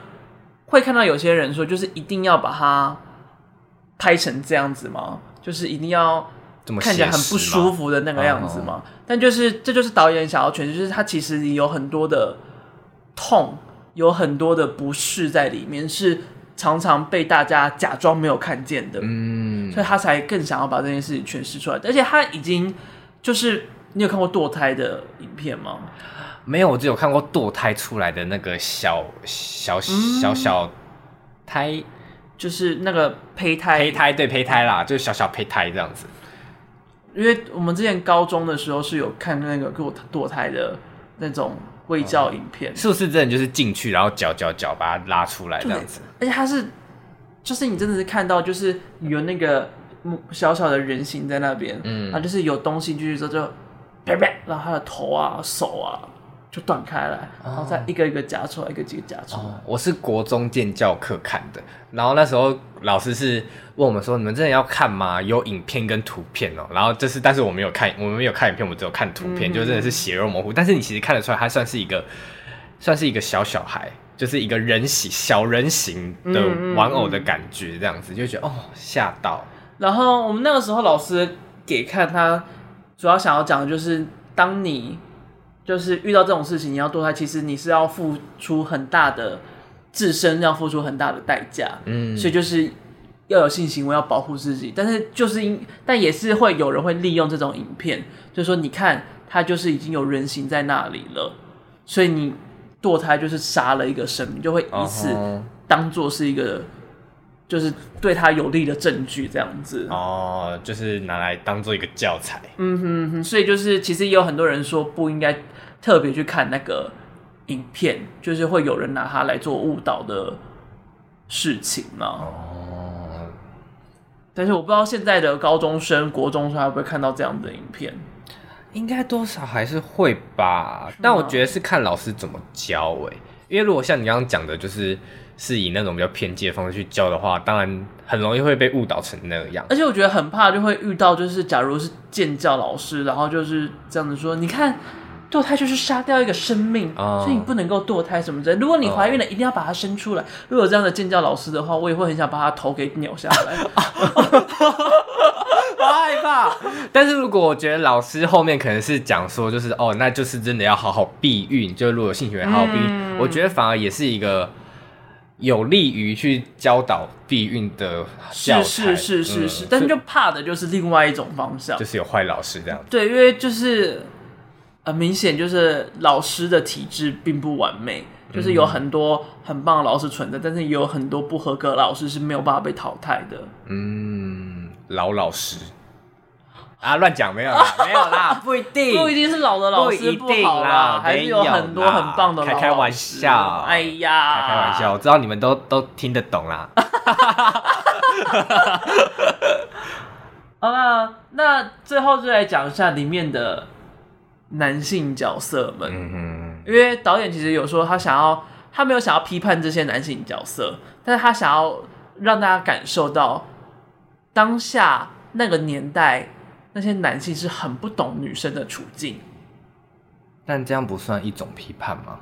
会看到有些人说，就是一定要把它拍成这样子吗？就是一定要看起来很不舒服的那个样子吗？但就是这就是导演想要诠释，就是他其实有很多的痛。有很多的不适在里面，是常常被大家假装没有看见的，嗯，所以他才更想要把这件事情诠释出来。而且他已经就是，你有看过堕胎的影片吗？没有，我只有看过堕胎出来的那个小小小小胎，就是那个胚胎，胚胎对胚胎啦，就是小小胚胎这样子。因为我们之前高中的时候是有看那个给我堕胎的那种。卫教影片、嗯、是不是真的就是进去，然后搅搅搅把它拉出来这样子？而且它是，就是你真的是看到，就是有那个小小的人形在那边，嗯，然后就是有东西进去之后就啪啪，然后他的头啊、手啊。就断开来，然后再一个一个夹出来，一个一个夹出来。哦。我是国中建教课看的，然后那时候老师是问我们说：“你们真的要看吗？有影片跟图片哦。”然后就是，但是我没有看，我们没有看影片，我们只有看图片，嗯、就真的是血肉模糊。但是你其实看得出来，他算是一个，算是一个小小孩，就是一个人形小人形的玩偶的感觉，这样子就觉得哦吓到。然后我们那个时候老师给看他，主要想要讲的就是当你。就是遇到这种事情，你要堕胎，其实你是要付出很大的自身，要付出很大的代价。嗯，所以就是要有性行为，要保护自己。但是就是因，但也是会有人会利用这种影片，就是说你看，他就是已经有人形在那里了，所以你堕胎就是杀了一个生命，就会以此当做是一个。就是对他有利的证据，这样子哦，就是拿来当做一个教材。嗯哼哼，所以就是其实也有很多人说不应该特别去看那个影片，就是会有人拿它来做误导的事情嘛。哦，但是我不知道现在的高中生、国中生会不会看到这样的影片，应该多少还是会吧。但我觉得是看老师怎么教诶、欸，因为如果像你刚刚讲的，就是。是以那种比较偏激的方式去教的话，当然很容易会被误导成那个样。而且我觉得很怕就会遇到，就是假如是建教老师，然后就是这样子说，你看堕胎就是杀掉一个生命，嗯、所以你不能够堕胎什么的。如果你怀孕了，嗯、一定要把它生出来。如果有这样的建教老师的话，我也会很想把他头给扭下来。<laughs> <laughs> 好害怕。但是如果我觉得老师后面可能是讲说，就是哦，那就是真的要好好避孕，就如果有性行为好好避孕，嗯、我觉得反而也是一个。有利于去教导避孕的教材，是是是是是，嗯、但是就怕的就是另外一种方向，就是有坏老师这样子。对，因为就是很明显，就是老师的体质并不完美，就是有很多很棒的老师存在，嗯、但是也有很多不合格老师是没有办法被淘汰的。嗯，老老师。啊，乱讲没有啦，<laughs> 没有啦，不一定，不一定是老的老师不好啦，还是有很多很棒的老师。开开玩笑，哎呀，开开玩笑，我知道你们都都听得懂啦。<laughs> 好了，那最后就来讲一下里面的男性角色们。嗯哼，因为导演其实有说他想要，他没有想要批判这些男性角色，但是他想要让大家感受到当下那个年代。那些男性是很不懂女生的处境，但这样不算一种批判吗？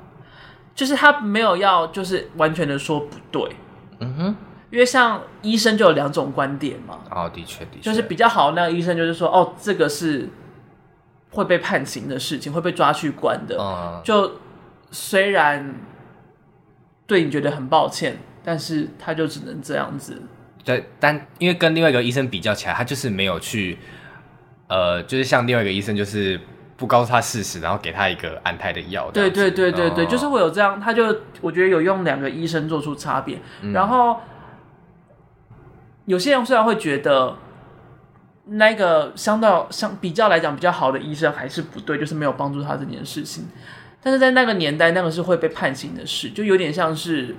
就是他没有要，就是完全的说不对。嗯哼，因为像医生就有两种观点嘛。哦，的确的确，就是比较好的那个医生就是说，哦，这个是会被判刑的事情，会被抓去关的。嗯，就虽然对你觉得很抱歉，但是他就只能这样子。对，但因为跟另外一个医生比较起来，他就是没有去。呃，就是像另外一个医生，就是不告诉他事实，然后给他一个安胎的药。对对对对对，哦、就是会有这样，他就我觉得有用两个医生做出差别。嗯、然后有些人虽然会觉得那个相对相比较来讲比较好的医生还是不对，就是没有帮助他这件事情。但是在那个年代，那个是会被判刑的事，就有点像是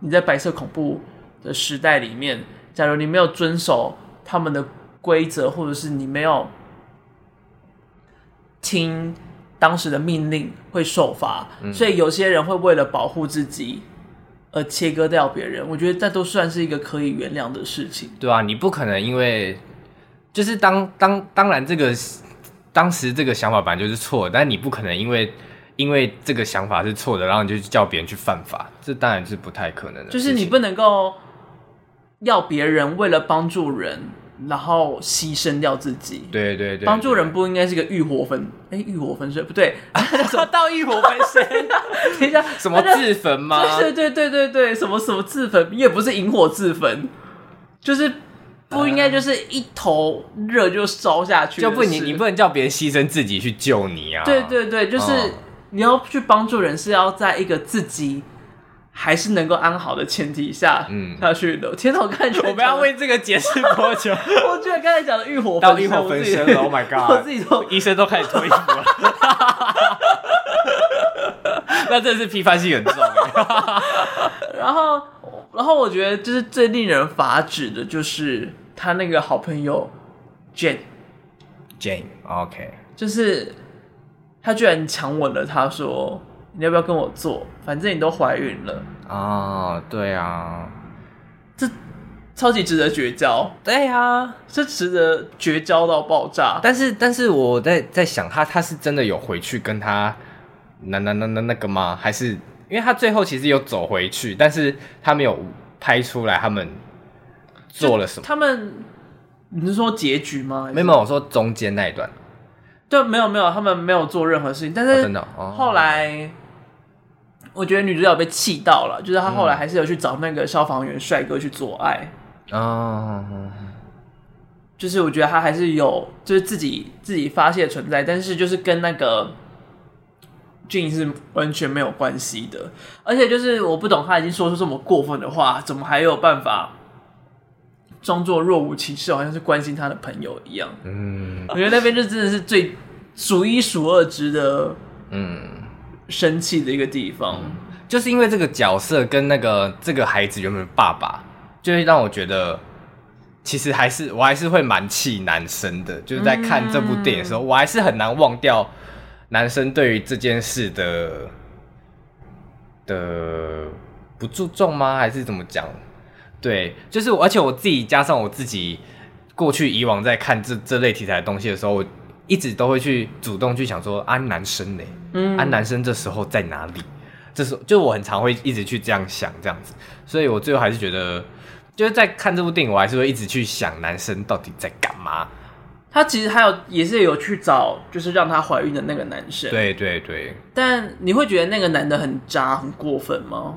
你在白色恐怖的时代里面，假如你没有遵守他们的。规则，或者是你没有听当时的命令，会受罚。嗯、所以有些人会为了保护自己，而切割掉别人，我觉得这都算是一个可以原谅的事情。对啊，你不可能因为就是当当当然这个当时这个想法本来就是错的，但你不可能因为因为这个想法是错的，然后你就叫别人去犯法，这当然是不太可能的。就是你不能够要别人为了帮助人，然后牺牲掉自己。对对对，帮助人不应该是个欲火焚哎，欲火焚身不对，<laughs> 说 <laughs> 到欲火焚身，<laughs> 等一下什么自焚吗？对对对对对，什么什么自焚，也不是引火自焚，就是不应该就是一头热就烧下去，就不你你不能叫别人牺牲自己去救你啊！对对对，就是你要去帮助人，是要在一个自己。还是能够安好的前提下，嗯，下去的。天哪，我看我们要为这个解释多久？<laughs> 我觉得刚才讲的欲火到欲火焚身了，Oh my <laughs> god！我自己都医生都开始脱衣服了。<laughs> 那真的是批判性很重。然后，然后我觉得就是最令人发指的，就是他那个好朋友 Jane，Jane，OK，就是他居然强吻了他，说。你要不要跟我做？反正你都怀孕了啊！对啊，这超级值得绝交。对啊，这值得绝交到爆炸。但是，但是我在在想，他他是真的有回去跟他那那那那那个吗？还是因为他最后其实有走回去，但是他没有拍出来他们做了什么？他们你是说结局吗？没有，我说中间那一段。对，没有没有，他们没有做任何事情。但是后来。我觉得女主角被气到了，就是她后来还是有去找那个消防员帅哥去做爱。啊，嗯、就是我觉得她还是有，就是自己自己发泄存在，但是就是跟那个 Jane 是完全没有关系的，而且就是我不懂，他已经说出这么过分的话，怎么还有办法装作若无其事，好像是关心他的朋友一样？嗯，我觉得那边就真的是最数一数二值得，嗯。生气的一个地方，嗯，就是因为这个角色跟那个这个孩子原本的爸爸，就会让我觉得，其实还是我还是会蛮气男生的。就是在看这部电影的时候，嗯、我还是很难忘掉男生对于这件事的的不注重吗？还是怎么讲？对，就是而且我自己加上我自己过去以往在看这这类题材的东西的时候，我一直都会去主动去想说，啊，男生呢？嗯，啊，男生这时候在哪里？这时候就我很常会一直去这样想，这样子，所以我最后还是觉得，就是在看这部电影，我还是会一直去想男生到底在干嘛。他其实还有也是有去找，就是让她怀孕的那个男生。对对对。但你会觉得那个男的很渣、很过分吗？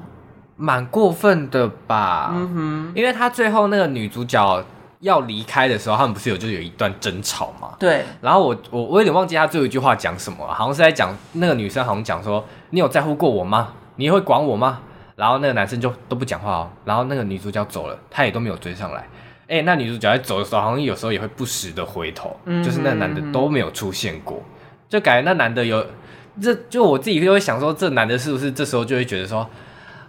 蛮过分的吧。嗯哼，因为他最后那个女主角。要离开的时候，他们不是有就是有一段争吵嘛？对。然后我我我有点忘记他最后一句话讲什么了，好像是在讲那个女生好像讲说：“你有在乎过我吗？你会管我吗？”然后那个男生就都不讲话哦。然后那个女主角走了，他也都没有追上来。哎，那女主角在走的时候，好像有时候也会不时的回头，嗯、就是那个男的都没有出现过，就感觉那男的有这就我自己就会想说，这男的是不是这时候就会觉得说，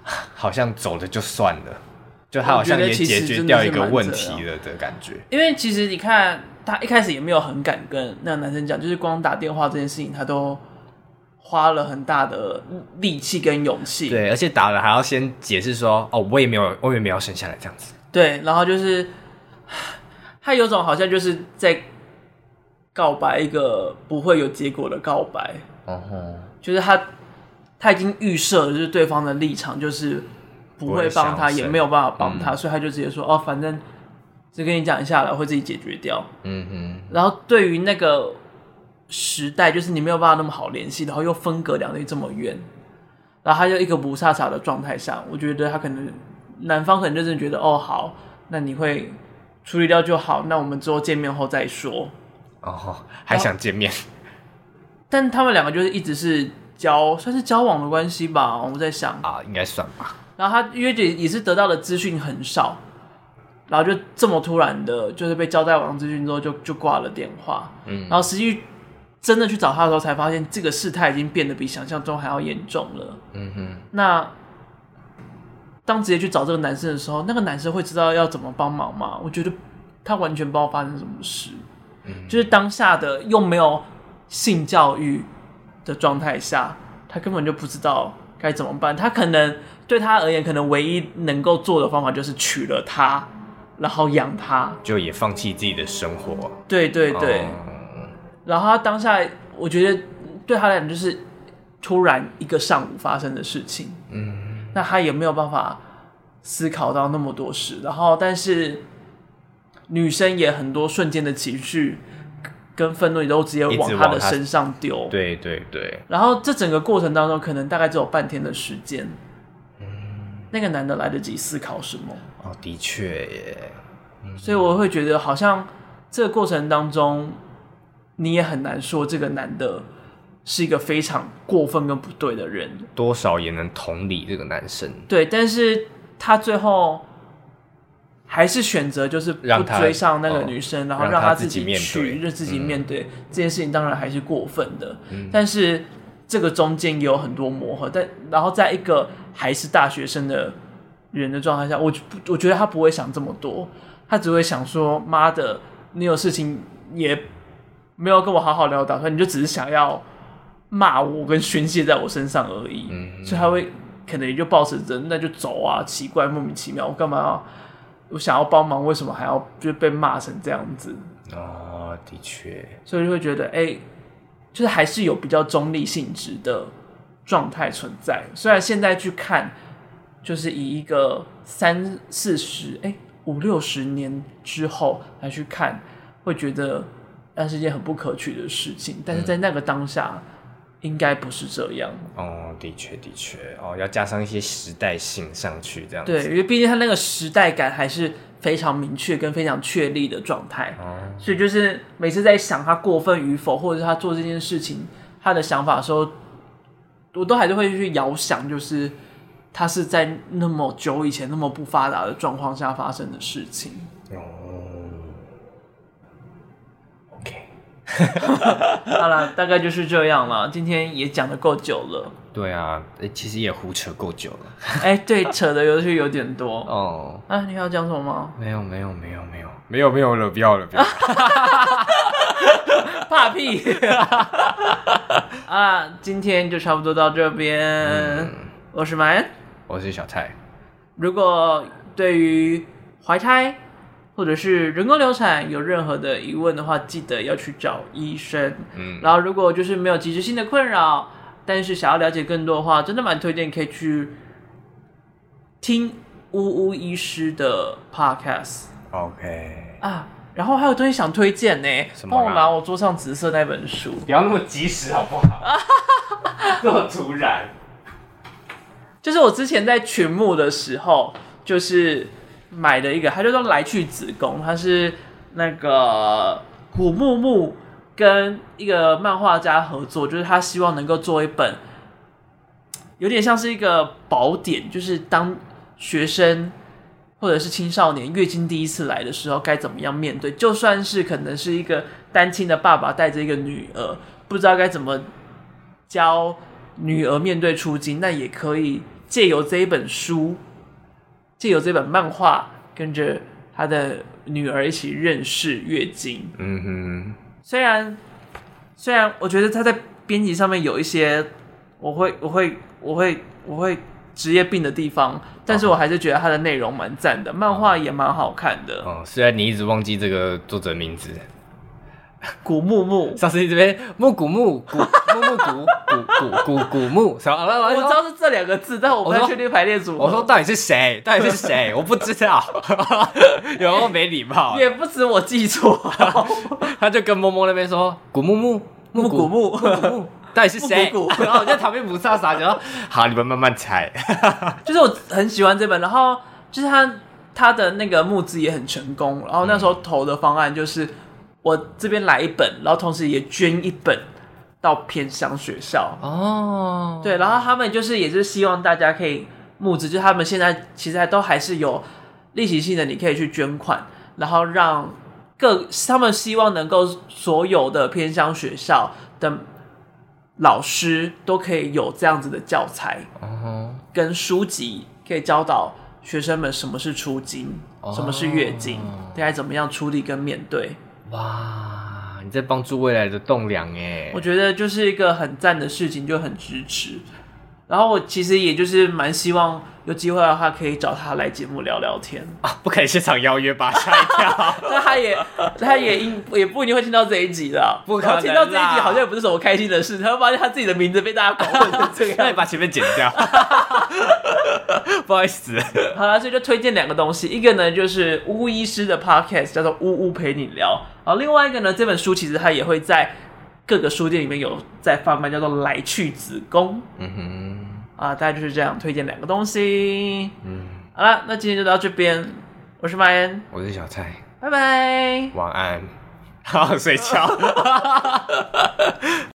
<sighs> 好像走了就算了。就他好像也解决掉一个问题了的感觉，因为其实你看他一开始也没有很敢跟那个男生讲，就是光打电话这件事情，他都花了很大的力气跟勇气。对，而且打了还要先解释说，哦，我也没有，我也没有生下来这样子。对，然后就是他有种好像就是在告白一个不会有结果的告白。哦吼，就是他他已经预设了，就是对方的立场就是。不会帮他，也没有办法帮他，嗯、所以他就直接说：“哦，反正只跟你讲一下了，会自己解决掉。”嗯哼。然后对于那个时代，就是你没有办法那么好联系，然后又分隔两地这么远，然后他就一个不飒飒的状态下，我觉得他可能男方可能就是觉得：“哦，好，那你会处理掉就好，那我们之后见面后再说。”哦，还想见面？但他们两个就是一直是交，算是交往的关系吧。我在想啊，应该算吧。然后他因为也是得到的资讯很少，然后就这么突然的，就是被交代完资讯之后就就挂了电话。嗯，然后实际真的去找他的时候，才发现这个事态已经变得比想象中还要严重了。嗯哼。那当直接去找这个男生的时候，那个男生会知道要怎么帮忙吗？我觉得他完全不知道发生什么事。嗯，就是当下的又没有性教育的状态下，他根本就不知道该怎么办。他可能。对他而言，可能唯一能够做的方法就是娶了她，然后养她，就也放弃自己的生活。对对对。嗯、然后他当下，我觉得对他来讲就是突然一个上午发生的事情。嗯，那他也没有办法思考到那么多事。然后，但是女生也很多瞬间的情绪跟愤怒，也都直接往他的身上丢。对对对。然后这整个过程当中，可能大概只有半天的时间。那个男的来得及思考什么？哦，的确耶。所以我会觉得，好像这个过程当中，你也很难说这个男的是一个非常过分跟不对的人。多少也能同理这个男生。对，但是他最后还是选择就是不追上那个女生，然后让他自己去，让自己面对这件事情，当然还是过分的。但是这个中间也有很多磨合，但然后在一个。还是大学生的人的状态下，我我觉得他不会想这么多，他只会想说：“妈的，你有事情也没有跟我好好聊打算，你就只是想要骂我跟宣泄在我身上而已。嗯”所以他会可能也就抱持着那就走啊，奇怪，莫名其妙，我干嘛要？我想要帮忙，为什么还要就被骂成这样子？哦，的确，所以就会觉得，哎、欸，就是还是有比较中立性质的。状态存在，虽然现在去看，就是以一个三四十哎五六十年之后来去看，会觉得那是一件很不可取的事情。但是在那个当下，嗯、应该不是这样。哦，的确的确，哦，要加上一些时代性上去，这样子。对，因为毕竟他那个时代感还是非常明确跟非常确立的状态。哦，所以就是每次在想他过分与否，或者是他做这件事情他的想法的时候。我都还是会去遥想，就是他是在那么久以前、那么不发达的状况下发生的事情。哦，OK，好了，大概就是这样了。今天也讲的够久了。对啊，其实也胡扯够久了。<laughs> 哎，对，扯的有些有点多。哦，啊，你要讲什么吗？没有，没有，没有，没有，没有，没有了，不要了，不要了。<laughs> 怕屁 <laughs> 啊！今天就差不多到这边。嗯、我是蛮，我是小蔡。如果对于怀胎或者是人工流产有任何的疑问的话，记得要去找医生。嗯，然后如果就是没有急时性的困扰，但是想要了解更多的话，真的蛮推荐可以去听呜呜医师的 podcast。OK 啊。然后还有东西想推荐呢，帮我拿我桌上紫色那本书。不要那么及时好不好？<laughs> 那么突然。就是我之前在群募的时候，就是买的一个，它叫做《来去子宫》，它是那个古木木跟一个漫画家合作，就是他希望能够做一本有点像是一个宝典，就是当学生。或者是青少年月经第一次来的时候该怎么样面对？就算是可能是一个单亲的爸爸带着一个女儿，不知道该怎么教女儿面对出经，那也可以借由这一本书，借由这本漫画，跟着他的女儿一起认识月经。嗯哼，虽然虽然我觉得他在编辑上面有一些，我会我会我会我会职业病的地方。但是我还是觉得他的内容蛮赞的，漫画也蛮好看的。哦，虽然你一直忘记这个作者名字，古木木。上次你这边木古木古 <laughs> 木木古古古古古木，什么？我知道是这两个字，但我不太确定排列组合。我说到底是谁？到底是谁？我不知道，<laughs> 有没没礼貌？也不止我记错，他就跟摸摸那边说古木木木古木木。到底是谁？<laughs> 然后我在旁边不傻傻讲，好，你们慢慢猜。就是我很喜欢这本，然后就是他他的那个募资也很成功，然后那时候投的方案就是我这边来一本，然后同时也捐一本到偏乡学校。哦，对，然后他们就是也是希望大家可以募资，就是他们现在其实都还是有利息性的，你可以去捐款，然后让各他们希望能够所有的偏乡学校的。老师都可以有这样子的教材跟书籍，可以教导学生们什么是出经，什么是月经，该怎么样处理跟面对。哇，你在帮助未来的栋梁耶！我觉得就是一个很赞的事情，就很支持。然后我其实也就是蛮希望有机会的话，可以找他来节目聊聊天 <laughs> 啊，不可以现场邀约吧？吓一跳！<laughs> 那他也他也应也不一定会听到这一集的，不可能听到这一集好像也不是什么开心的事，他会发现他自己的名字被大家搞混成这样，<laughs> 那你把前面剪掉，不好意思。好了，所以就推荐两个东西，一个呢就是巫医师的 podcast 叫做《巫巫陪你聊》，然后另外一个呢这本书其实它也会在。各个书店里面有在贩卖，叫做《来去子宫》。嗯哼，啊，大概就是这样推荐两个东西。嗯，好了，那今天就到这边。我是马恩，我是小蔡，拜拜，晚安，<laughs> 好好睡觉。<laughs>